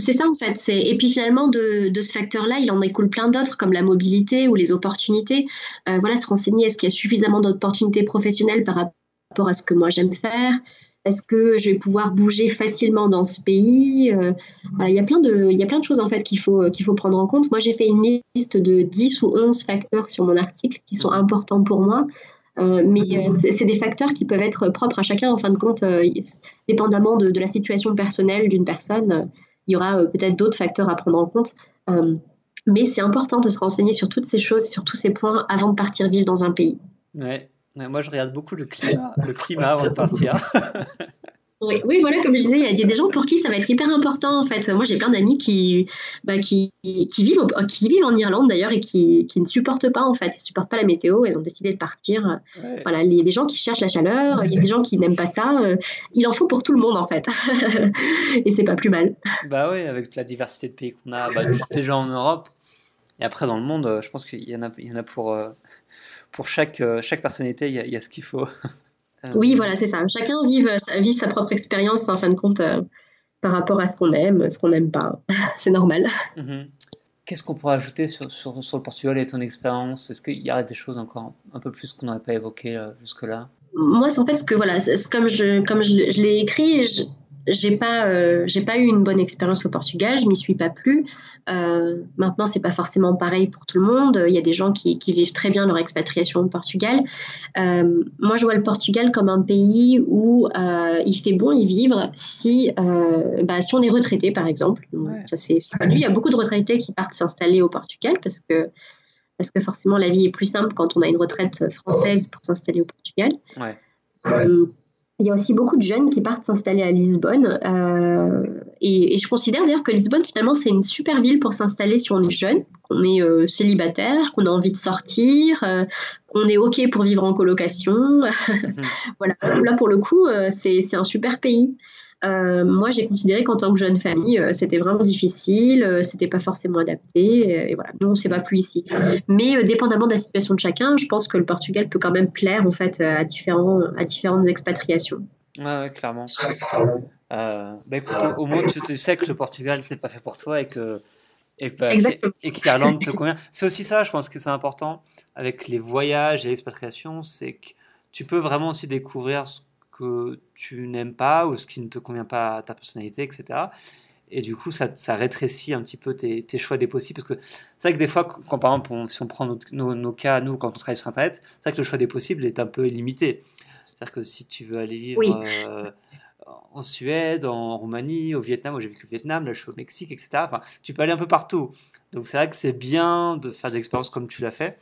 C'est ça en fait. Et puis finalement, de, ce facteur-là, il en écoule plein d'autres, comme la mobilité ou les opportunités. Euh, voilà, se renseigner, est-ce qu'il y a suffisamment d'opportunités professionnelles par rapport à ce que moi j'aime faire? Est-ce que je vais pouvoir bouger facilement dans ce pays? Euh, Il y a plein de, il y a plein de choses en fait qu'il faut, qu'il faut prendre en compte. Moi, j'ai fait une liste de 10 ou 11 facteurs sur mon article qui sont importants pour moi. Euh, mais euh, c'est des facteurs qui peuvent être propres à chacun en fin de compte, dépendamment de, de, la situation personnelle d'une personne. Il y aura peut-être d'autres facteurs à prendre en compte. mais c'est important de se renseigner sur toutes ces choses, sur tous ces points avant de partir vivre dans un pays. Ouais, moi, je regarde beaucoup le climat, le climat avant de partir. (laughs) Oui, oui, voilà, comme je disais, il y a des gens pour qui ça va être hyper important en fait. Moi, j'ai plein d'amis qui, bah, qui, qui, vivent, qui vivent en Irlande d'ailleurs et qui, qui, ne supportent pas en fait, ils supportent pas la météo, ils ont décidé de partir. Voilà, il y a des gens qui cherchent la chaleur, il y a des gens qui n'aiment pas ça. Euh, il en faut pour tout le monde en fait, (laughs) et c'est pas plus mal. Bah oui, avec la diversité de pays qu'on a, bah, déjà en Europe et après dans le monde, euh, je pense qu'il y en a, il y en a pour. Euh, pour chaque, chaque personnalité, il y, a ce qu'il faut. Euh, oui, voilà, c'est ça. Chacun vit, vit sa propre expérience, en fin de compte, euh, par rapport à ce qu'on aime, ce qu'on n'aime pas. (laughs) c'est normal. Mhm. Qu'est-ce qu'on pourrait ajouter sur, sur, sur, le Portugal et ton expérience? Est-ce qu'il y a des choses encore un peu plus qu'on n'aurait pas évoquées jusque-là? Moi, c'est en fait ce que, voilà, comme je, comme je, je l'ai écrit, j'ai pas euh, j'ai pas eu une bonne expérience au Portugal, je m'y suis pas plu. Euh, maintenant, c'est pas forcément pareil pour tout le monde. Il y a des gens qui, qui vivent très bien leur expatriation au Portugal. Euh, moi, je vois le Portugal comme un pays où euh, il fait bon y vivre si euh, bah, si on est retraité, par exemple. Ça c'est connu. Il y a beaucoup de retraités qui partent s'installer au Portugal parce que parce que forcément la vie est plus simple quand on a une retraite française pour s'installer au Portugal. Ouais. Euh, il y a aussi beaucoup de jeunes qui partent s'installer à Lisbonne. Euh, et, je considère d'ailleurs que Lisbonne, finalement, c'est une super ville pour s'installer si on est jeune, qu'on est euh, célibataire, qu'on a envie de sortir, euh, qu'on est OK pour vivre en colocation. (laughs) Mhm. voilà. Là, pour le coup, c'est un super pays. Moi, j'ai considéré qu'en tant que jeune famille, c'était vraiment difficile, c'était pas forcément adapté, et, voilà, nous, on s'est pas plus ici. Mais dépendamment de la situation de chacun, je pense que le Portugal peut quand même plaire en fait à, différents, à différentes expatriations. Ouais, clairement. bah écoute, au, moins tu, sais que le Portugal c'est pas fait pour toi et que et, que l'Irlande te (laughs) convient. C'est aussi ça, je pense que c'est important avec les voyages et l'expatriation, c'est que tu peux vraiment aussi découvrir ce que tu n'aimes pas ou ce qui ne te convient pas à ta personnalité, etc. Et du coup, ça, ça rétrécit un petit peu tes, tes, choix des possibles. Parce que c'est vrai que des fois, quand, par exemple, si on prend nos, nos, cas, nous, quand on travaille sur Internet, c'est vrai que le choix des possibles est un peu limité. C'est-à-dire que si tu veux aller vivre euh, en Suède, en Roumanie, au Vietnam, moi j'ai vécu au Vietnam, là je suis au Mexique, etc. Enfin, tu peux aller un peu partout. Donc c'est vrai que c'est bien de faire des expériences comme tu l'as fait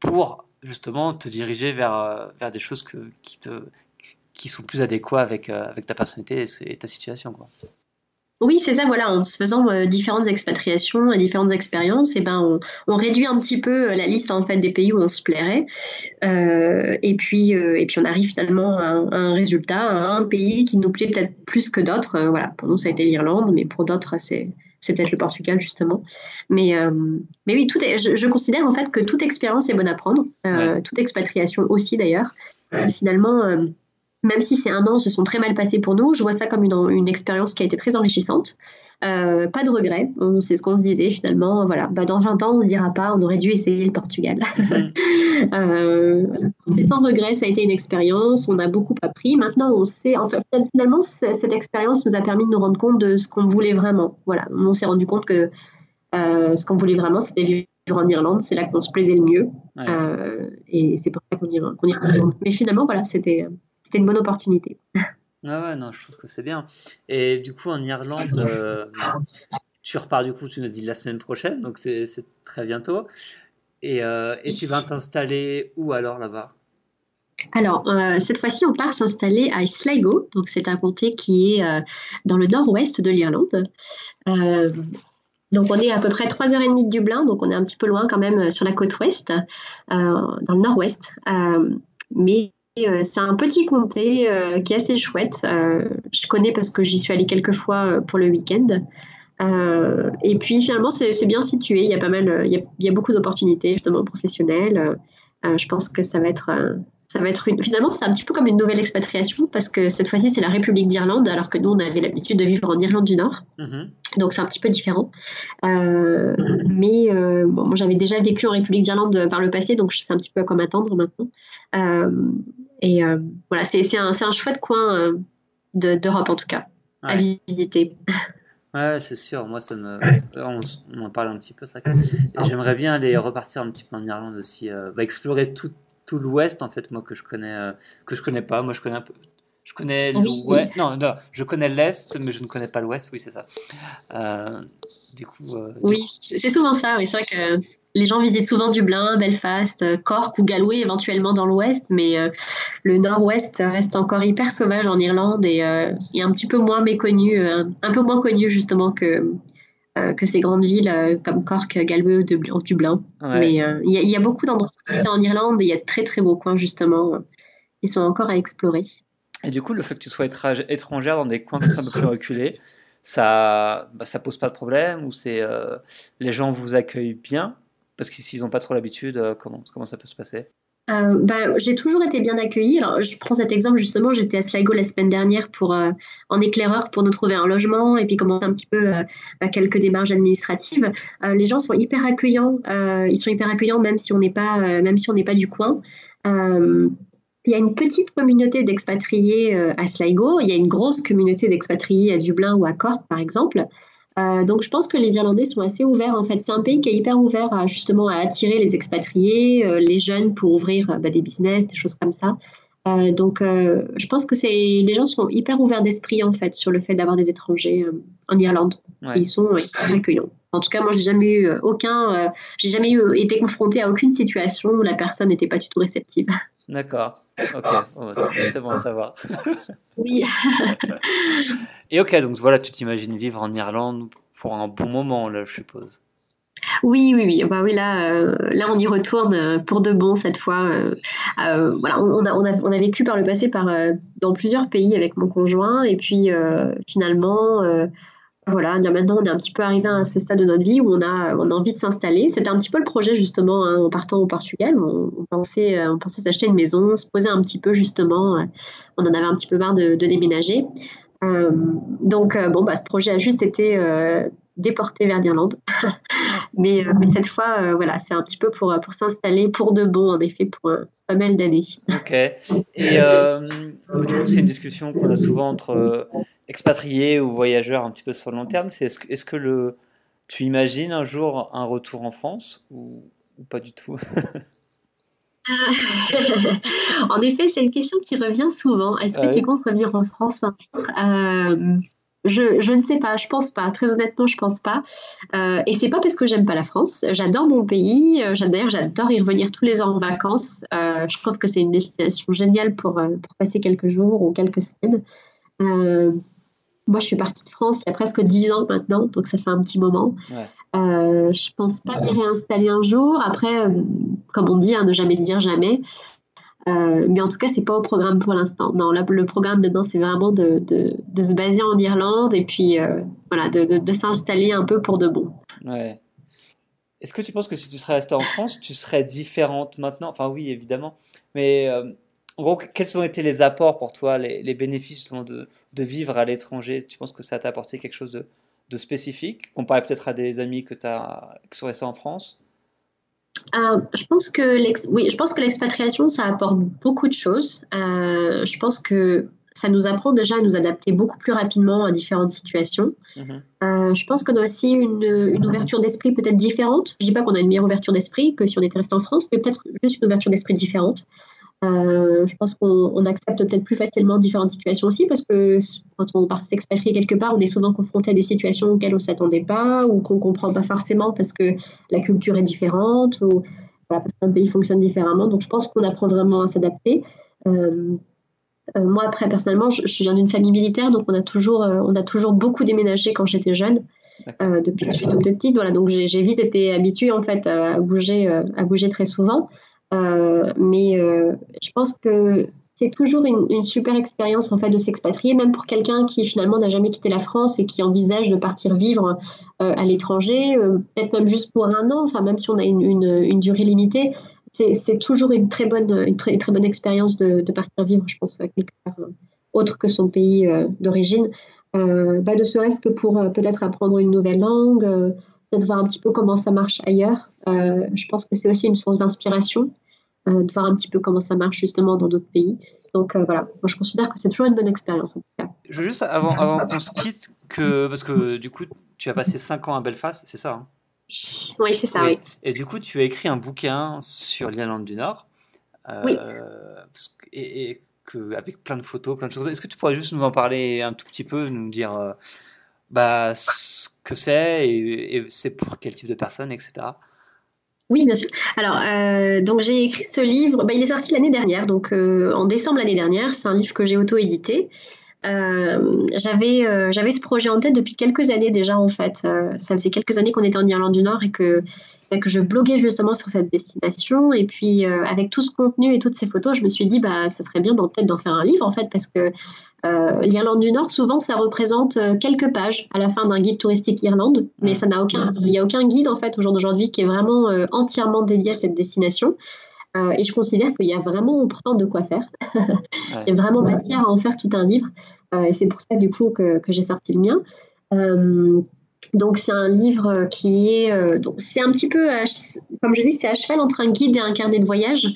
pour justement te diriger vers, euh, vers des choses que, qui, te, qui sont plus adéquats avec, euh, avec ta personnalité et, ta situation. Quoi. Oui, c'est ça, voilà, en se faisant euh, différentes expatriations et différentes expériences, et eh ben, on, réduit un petit peu la liste en fait des pays où on se plairait, et puis et puis on arrive finalement à un, résultat, à un pays qui nous plaît peut-être plus que d'autres. voilà, pour nous ça a été l'Irlande, mais pour d'autres c'est c'est peut-être le Portugal justement. Mais, euh, mais oui, tout est, je, considère en fait que toute expérience est bonne à prendre, euh, toute expatriation aussi d'ailleurs. Euh, finalement, même si ces un an se sont très mal passés pour nous, je vois ça comme une, une expérience qui a été très enrichissante. Euh, pas de regret, c'est ce qu'on se disait finalement. Voilà, bah, dans 20 ans, on se dira pas, on aurait dû essayer le Portugal. (laughs) Euh, c'est sans regret, ça a été une expérience, on a beaucoup appris. Maintenant, on sait, enfin, finalement, cette expérience nous a permis de nous rendre compte de ce qu'on voulait vraiment. Voilà, on s'est rendu compte que euh, ce qu'on voulait vraiment, c'était vivre en Irlande, c'est là qu'on se plaisait le mieux. Et c'est pour ça qu'on y, qu y retourne. Mais finalement, voilà, c'était une bonne opportunité. Ah ouais, non, je trouve que c'est bien. Et du coup, en Irlande, euh, tu repars du coup, tu nous dis la semaine prochaine, donc c'est très bientôt. Et, euh, et tu vas t'installer où alors là-bas? Alors, euh, cette fois-ci, on part s'installer à Sligo. Donc, c'est un comté qui est dans le nord-ouest de l'Irlande. donc, on est à peu près 3h30 de Dublin. Donc, on est un petit peu loin quand même sur la côte ouest, dans le nord-ouest. mais c'est un petit comté euh, qui est assez chouette. Euh, je connais parce que j'y suis allée quelques fois pour le week-end. et puis finalement, c'est bien situé. Il y a pas mal, il y a, beaucoup d'opportunités justement professionnelles. je pense que ça va être ça va être une... finalement c'est un petit peu comme une nouvelle expatriation parce que cette fois-ci c'est la République d'Irlande alors que nous on avait l'habitude de vivre en Irlande du Nord mm-hmm. donc c'est un petit peu différent mais bon, moi j'avais déjà vécu en République d'Irlande par le passé donc je sais un petit peu à quoi m'attendre maintenant et euh, voilà, c'est un, un, chouette coin euh, d'Europe en tout cas, à visiter. Ouais, c'est sûr. Moi, ça me... on, en parle un petit peu, ça. J'aimerais bien aller repartir un petit peu en Irlande aussi, euh, bah, explorer tout, tout l'Ouest en fait, moi que je connais, que je connais pas. Moi, je connais un peu. Je connais l'Ouest. Non, non, je connais l'Est, mais je ne connais pas l'Ouest. Oui, c'est ça. du coup. oui, c'est souvent ça. Oui, c'est vrai que les gens visitent souvent Dublin, Belfast, euh, Cork ou Galway éventuellement dans l'ouest, mais euh, le nord-ouest reste encore hyper sauvage en Irlande et, euh, un petit peu moins méconnu, un peu moins connu justement que, que ces grandes villes comme Cork, Galway ou Dublin. Mais il y, a beaucoup d'endroits en Irlande et il y a de très très beaux coins justement qui sont encore à explorer. Et du coup, le fait que tu sois étrangère dans des coins comme ça un peu plus reculés, ça, bah, ça pose pas de problème ou c'est les gens vous accueillent bien? Parce que s'ils n'ont pas trop l'habitude, euh, comment, comment ça peut se passer? Euh, bah, j'ai toujours été bien accueillie. Alors, je prends cet exemple justement. J'étais à Sligo la semaine dernière pour euh, en éclaireur pour nous trouver un logement et puis commencer un petit peu bah, quelques démarches administratives. les gens sont hyper accueillants. ils sont hyper accueillants même si on n'est pas même si on n'est pas du coin. Il y a une petite communauté d'expatriés à Sligo. Il y a une grosse communauté d'expatriés à Dublin ou à Cork par exemple. Euh, donc je pense que les Irlandais sont assez ouverts. En fait, c'est un pays qui est hyper ouvert à, justement à attirer les expatriés, euh, les jeunes pour ouvrir euh, bah, des business, des choses comme ça. donc je pense que c'est les gens sont hyper ouverts d'esprit en fait sur le fait d'avoir des étrangers en Irlande. Ils sont hyper accueillants. En tout cas, moi j'ai jamais eu aucun, j'ai jamais eu, été confronté à aucune situation où la personne n'était pas du tout réceptive. D'accord. Ok, oh, c'est bon à savoir. (laughs) oui. Et ok, donc voilà, tu t'imagines vivre en Irlande pour un bon moment, là, je suppose. Oui, oui, oui. Bah oui, là, euh, là, on y retourne euh, pour de bon cette fois. Euh, voilà, on a, on, a, on a vécu par le passé par, dans plusieurs pays avec mon conjoint, et puis finalement, voilà, maintenant, on est un petit peu arrivé à ce stade de notre vie où on a, on a envie de s'installer. C'était un petit peu le projet justement hein, en partant au Portugal. On, pensait, on pensait s'acheter une maison, se poser un petit peu justement. on en avait un petit peu marre de, déménager. donc, bon, bah, ce projet a juste été déporté vers l'Irlande. (laughs) mais, euh, cette fois, euh, voilà, c'est un petit peu pour, pour s'installer pour de bon, en effet, pas mal d'années. Ok. Et euh, c'est une discussion qu'on a souvent entre expatriés ou voyageurs un petit peu sur le long terme. C'est est-ce que, est-ce que le, tu imagines un jour un retour en France ou, pas du tout? (laughs) En effet, c'est une question qui revient souvent. Est-ce que tu comptes revenir en France un jour? Je, je, ne sais pas, je pense pas. Très honnêtement, je pense pas. Euh, et c'est pas parce que j'aime pas la France. J'adore mon pays. Euh, d'ailleurs, j'adore y revenir tous les ans en vacances. Euh, je trouve que c'est une destination géniale pour, euh, pour, passer quelques jours ou quelques semaines. Euh, moi, je suis partie de France il y a presque dix ans maintenant, donc ça fait un petit moment. Ouais. Euh, je pense pas m'y réinstaller un jour. Après, comme on dit, hein, ne jamais dire jamais. Euh, mais en tout cas, c'est pas au programme pour l'instant. Non, le programme dedans, c'est vraiment de, de, se baser en Irlande et puis euh, voilà, de, de s'installer un peu pour de bon. Ouais. Est-ce que tu penses que si tu serais restée en France, tu serais différente maintenant? Enfin, oui, évidemment. Mais euh, en gros, quels ont été les apports pour toi, les, les bénéfices de, vivre à l'étranger? Tu penses que ça t'a apporté quelque chose de, spécifique, comparé peut-être à des amis que as qui sont restés en France? Euh, je pense que oui, je pense que l'expatriation, ça apporte beaucoup de choses. Euh, je pense que ça nous apprend déjà à nous adapter beaucoup plus rapidement à différentes situations. Mhm. Euh, je pense qu'on a aussi une, une ouverture d'esprit peut-être différente. Je dis pas qu'on a une meilleure ouverture d'esprit que si on était resté en France, mais peut-être juste une ouverture d'esprit différente. Euh, je pense qu'on accepte peut-être plus facilement différentes situations aussi parce que quand on part s'expatrier quelque part, on est souvent confronté à des situations auxquelles on ne s'attendait pas ou qu'on ne comprend pas forcément parce que la culture est différente ou voilà, parce qu'un pays fonctionne différemment. Donc je pense qu'on apprend vraiment à s'adapter. Euh, euh, moi, après, personnellement, je, je viens d'une famille militaire, donc on a toujours, on a toujours beaucoup déménagé quand j'étais jeune. depuis que je suis toute petite, voilà, donc j'ai vite été habituée en fait à bouger, à bouger très souvent. Euh, mais euh, je pense que c'est toujours une, super expérience en fait de s'expatrier, même pour quelqu'un qui finalement n'a jamais quitté la France et qui envisage de partir vivre euh, à l'étranger, peut-être même juste pour un an, enfin même si on a une, durée limitée, c'est toujours une très bonne, une très, bonne expérience de, partir vivre, je pense, quelque part autre que son pays d'origine. bah, de serait-ce que pour peut-être apprendre une nouvelle langue, peut-être voir un petit peu comment ça marche ailleurs. je pense que c'est aussi une source d'inspiration. Euh, de voir un petit peu comment ça marche justement dans d'autres pays. Donc euh, voilà, moi je considère que c'est toujours une bonne expérience en tout cas. Je veux juste, avant, avant qu'on se quitte, que, parce que du coup, tu as passé 5 ans à Belfast, c'est ça hein? Oui, c'est ça, oui. Et du coup, tu as écrit un bouquin sur l'Irlande du Nord. Euh, oui. Et, que, avec plein de photos, plein de choses. Est-ce que tu pourrais juste nous en parler un tout petit peu, nous dire bah, ce que c'est et, c'est pour quel type de personnes, etc. Oui, bien sûr. Alors, euh, donc j'ai écrit ce livre. Bah, il est sorti l'année dernière, donc euh, en décembre l'année dernière. C'est un livre que j'ai auto-édité. Euh, j'avais euh, j'avais ce projet en tête depuis quelques années déjà en fait. Euh, ça faisait quelques années qu'on était en Irlande du Nord et que que je bloguais justement sur cette destination. Et puis avec tout ce contenu et toutes ces photos, je me suis dit bah ça serait bien peut-être d'en faire un livre en fait parce que L'Irlande du Nord, souvent, ça représente quelques pages à la fin d'un guide touristique Irlande, mais ça n'a aucun, il n'y a aucun guide en fait au jour d'aujourd'hui qui est vraiment entièrement dédié à cette destination. Et je considère qu'il y a vraiment pourtant de quoi faire. (laughs) il y a vraiment matière à en faire tout un livre. et c'est pour ça du coup que, que j'ai sorti le mien. donc c'est un livre qui est, donc c'est un petit peu, comme je dis, c'est à cheval entre un guide et un carnet de voyage.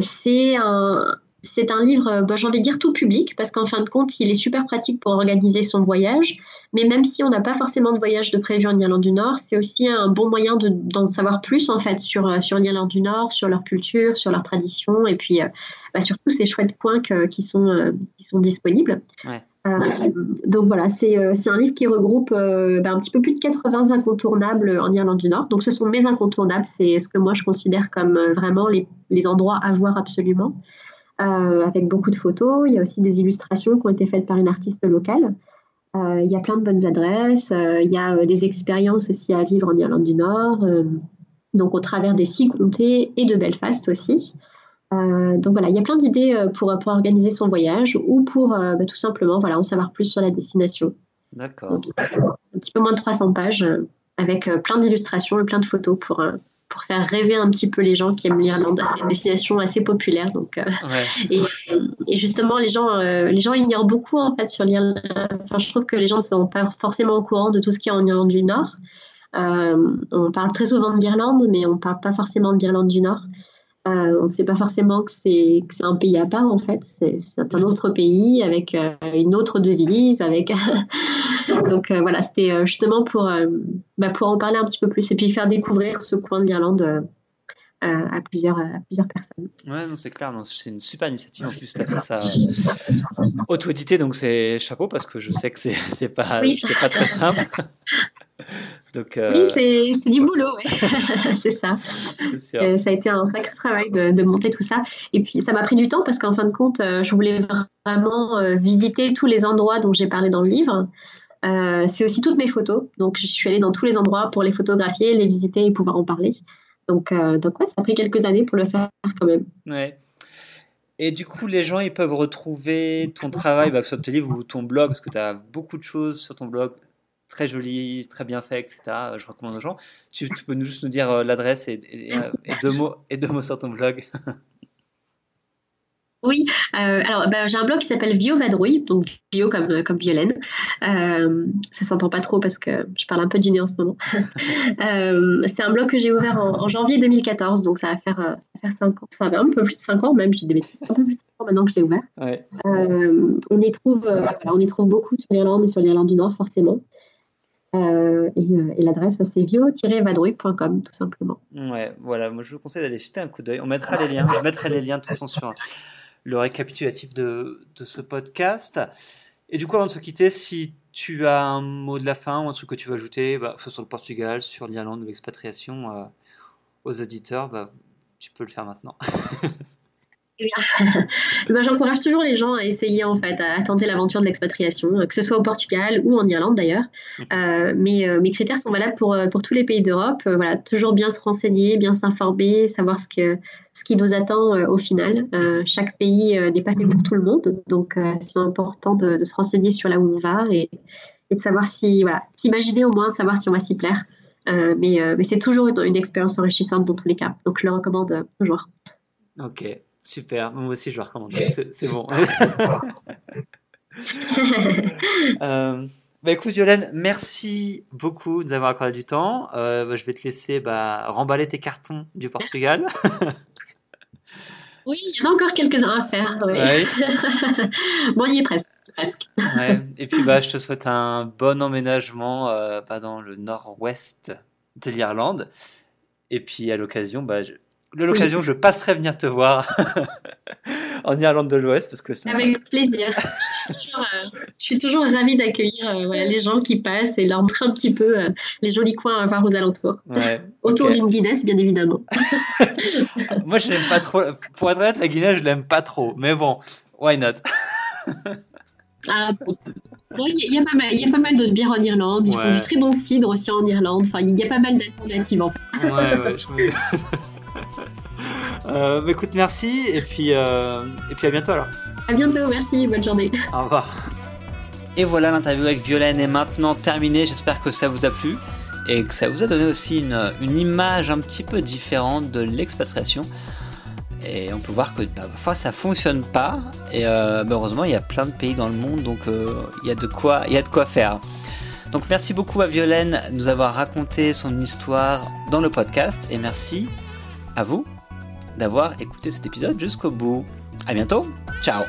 c'est un c'est un livre, bah, j'ai envie de dire tout public, parce qu'en fin de compte, il est super pratique pour organiser son voyage. Mais même si on n'a pas forcément de voyage de prévu en Irlande du Nord, c'est aussi un bon moyen d'en savoir plus en fait sur, euh, sur l'Irlande du Nord, sur leur culture, sur leurs traditions, et puis euh, bah, sur tous ces chouettes points qui, sont, euh, qui sont disponibles. donc voilà, c'est un livre qui regroupe bah, un petit peu plus de 80 incontournables en Irlande du Nord. Donc ce sont mes incontournables, c'est ce que moi je considère comme vraiment les, les endroits à voir absolument. Euh, avec beaucoup de photos. Il y a aussi des illustrations qui ont été faites par une artiste locale. Il y a plein de bonnes adresses. Il y a des expériences aussi à vivre en Irlande du Nord. donc au travers des six comtés et de Belfast aussi. donc voilà, il y a plein d'idées pour, pour organiser son voyage ou pour bah, tout simplement voilà, en savoir plus sur la destination. D'accord. Un petit peu moins de 300 pages avec plein d'illustrations et plein de photos pour, pour faire rêver un petit peu les gens qui aiment l'Irlande. C'est une destination assez populaire. Donc, euh, (laughs) et, et, justement, les gens, euh, les gens ignorent beaucoup en fait sur l'Irlande. Enfin, je trouve que les gens ne sont pas forcément au courant de tout ce qui est en Irlande du Nord. Euh, on parle très souvent de l'Irlande, mais on ne parle pas forcément de l'Irlande du Nord. Euh, on ne sait pas forcément que c'est un pays à part en fait. C'est un autre pays avec euh, une autre devise, avec (laughs) donc euh, voilà, c'était justement pour bah, pour en parler un petit peu plus et puis faire découvrir ce coin de l'Irlande à plusieurs plusieurs personnes. Ouais, c'est clair, c'est une super initiative en plus. Tu as fait ça (laughs) auto-édité, donc c'est chapeau parce que je sais que c'est (laughs) pas c'est pas très simple. (laughs) Donc, euh, Oui, c'est du boulot, (laughs) c'est ça. Euh, ça a été un sacré travail de, monter tout ça. Et puis, ça m'a pris du temps parce qu'en fin de compte, euh, je voulais vraiment visiter tous les endroits dont j'ai parlé dans le livre. c'est aussi toutes mes photos. Donc, je suis allée dans tous les endroits pour les photographier, les visiter et pouvoir en parler. Donc, donc ouais, ça a pris quelques années pour le faire quand même. Ouais. Et du coup, les gens, ils peuvent retrouver ton travail, bah, que ce soit ton livre ou ton blog, parce que tu as beaucoup de choses sur ton blog très joli, très bien fait, etc. Je recommande aux gens. Tu, peux nous, juste nous dire euh, l'adresse et, deux mots, et deux mots sur ton blog (laughs) Oui, euh, alors ben, j'ai un blog qui s'appelle Vio Vadrouille, donc Vio comme, euh, comme Violaine. Euh, ça s'entend pas trop parce que je parle un peu du nez en ce moment. (laughs) c'est un blog que j'ai ouvert en, janvier 2014, donc ça va faire, ça va faire 5 ans, ça va un peu plus de 5 ans même, je dis des bêtises, un peu plus de 5 ans maintenant que je l'ai ouvert. on, y trouve, on y trouve beaucoup sur l'Irlande et sur l'Irlande du Nord forcément. Euh, euh, et, l'adresse, bah, c'est vio-vadrouille.com, tout simplement. Ouais, voilà, moi je vous conseille d'aller jeter un coup d'œil. On mettra les liens, je mettrai les liens de toute façon sur le récapitulatif de, ce podcast. Et du coup, avant de se quitter, si tu as un mot de la fin ou un truc que tu veux ajouter, bah, soit sur le Portugal, sur l'Irlande ou l'expatriation, euh, aux auditeurs, bah, tu peux le faire maintenant. (laughs) (laughs) Eh ben, j'encourage toujours les gens à essayer en fait à, tenter l'aventure de l'expatriation, que ce soit au Portugal ou en Irlande d'ailleurs. Euh, mais euh, mes critères sont valables pour, euh, pour tous les pays d'Europe. voilà, toujours bien se renseigner, bien s'informer, savoir ce que ce qui nous attend au final. chaque pays n'est pas fait pour tout le monde, donc c'est important de, se renseigner sur là où on va et, et de savoir si voilà, s'imaginer au moins savoir si on va s'y plaire. mais, mais c'est toujours une, une expérience enrichissante dans tous les cas, donc je le recommande toujours. Ok, Super, moi aussi je vais recommander, c'est bon. (laughs) euh, bah écoute Violaine, merci beaucoup de nous avoir accordé du temps. Euh, bah, je vais te laisser bah, remballer tes cartons du Portugal. oui, il y en a encore quelques-uns à faire. Ouais. (laughs) bon, il y est presque. presque. Ouais. Et puis bah, je te souhaite un bon emménagement euh, dans le nord-ouest de l'Irlande. Et puis à l'occasion, bah, je l'occasion, je passerai venir te voir (laughs) en Irlande de l'Ouest parce que ça. Avec plaisir. (laughs) je, suis toujours, euh, ravie d'accueillir euh, les gens qui passent et leur montrer un petit peu euh, les jolis coins à voir aux alentours. (laughs) Autour d'une Guinness, bien évidemment. Moi, je l'aime pas trop. Pour être honnête, la Guinness, je l'aime pas trop. Mais bon, why not? Ah, il y, a pas mal, il y a pas mal de bières en Irlande. Ils font du très bon cidre aussi en Irlande. Enfin, il y a pas mal d'alternatives en fait. Ouais, ouais, je (laughs) euh, bah, écoute, merci et puis, euh, et puis à bientôt alors. À bientôt, merci, bonne journée. Au revoir. Et voilà, l'interview avec Violaine est maintenant terminée. J'espère que ça vous a plu et que ça vous a donné aussi une, une image un petit peu différente de l'expatriation. Et on peut voir que bah, parfois ça fonctionne pas. Et euh, bah, heureusement, il y a plein de pays dans le monde, donc euh, il y a de quoi, il y a de quoi faire. Donc merci beaucoup à Violaine de nous avoir raconté son histoire dans le podcast et merci à vous d'avoir écouté cet épisode jusqu'au bout. À bientôt, ciao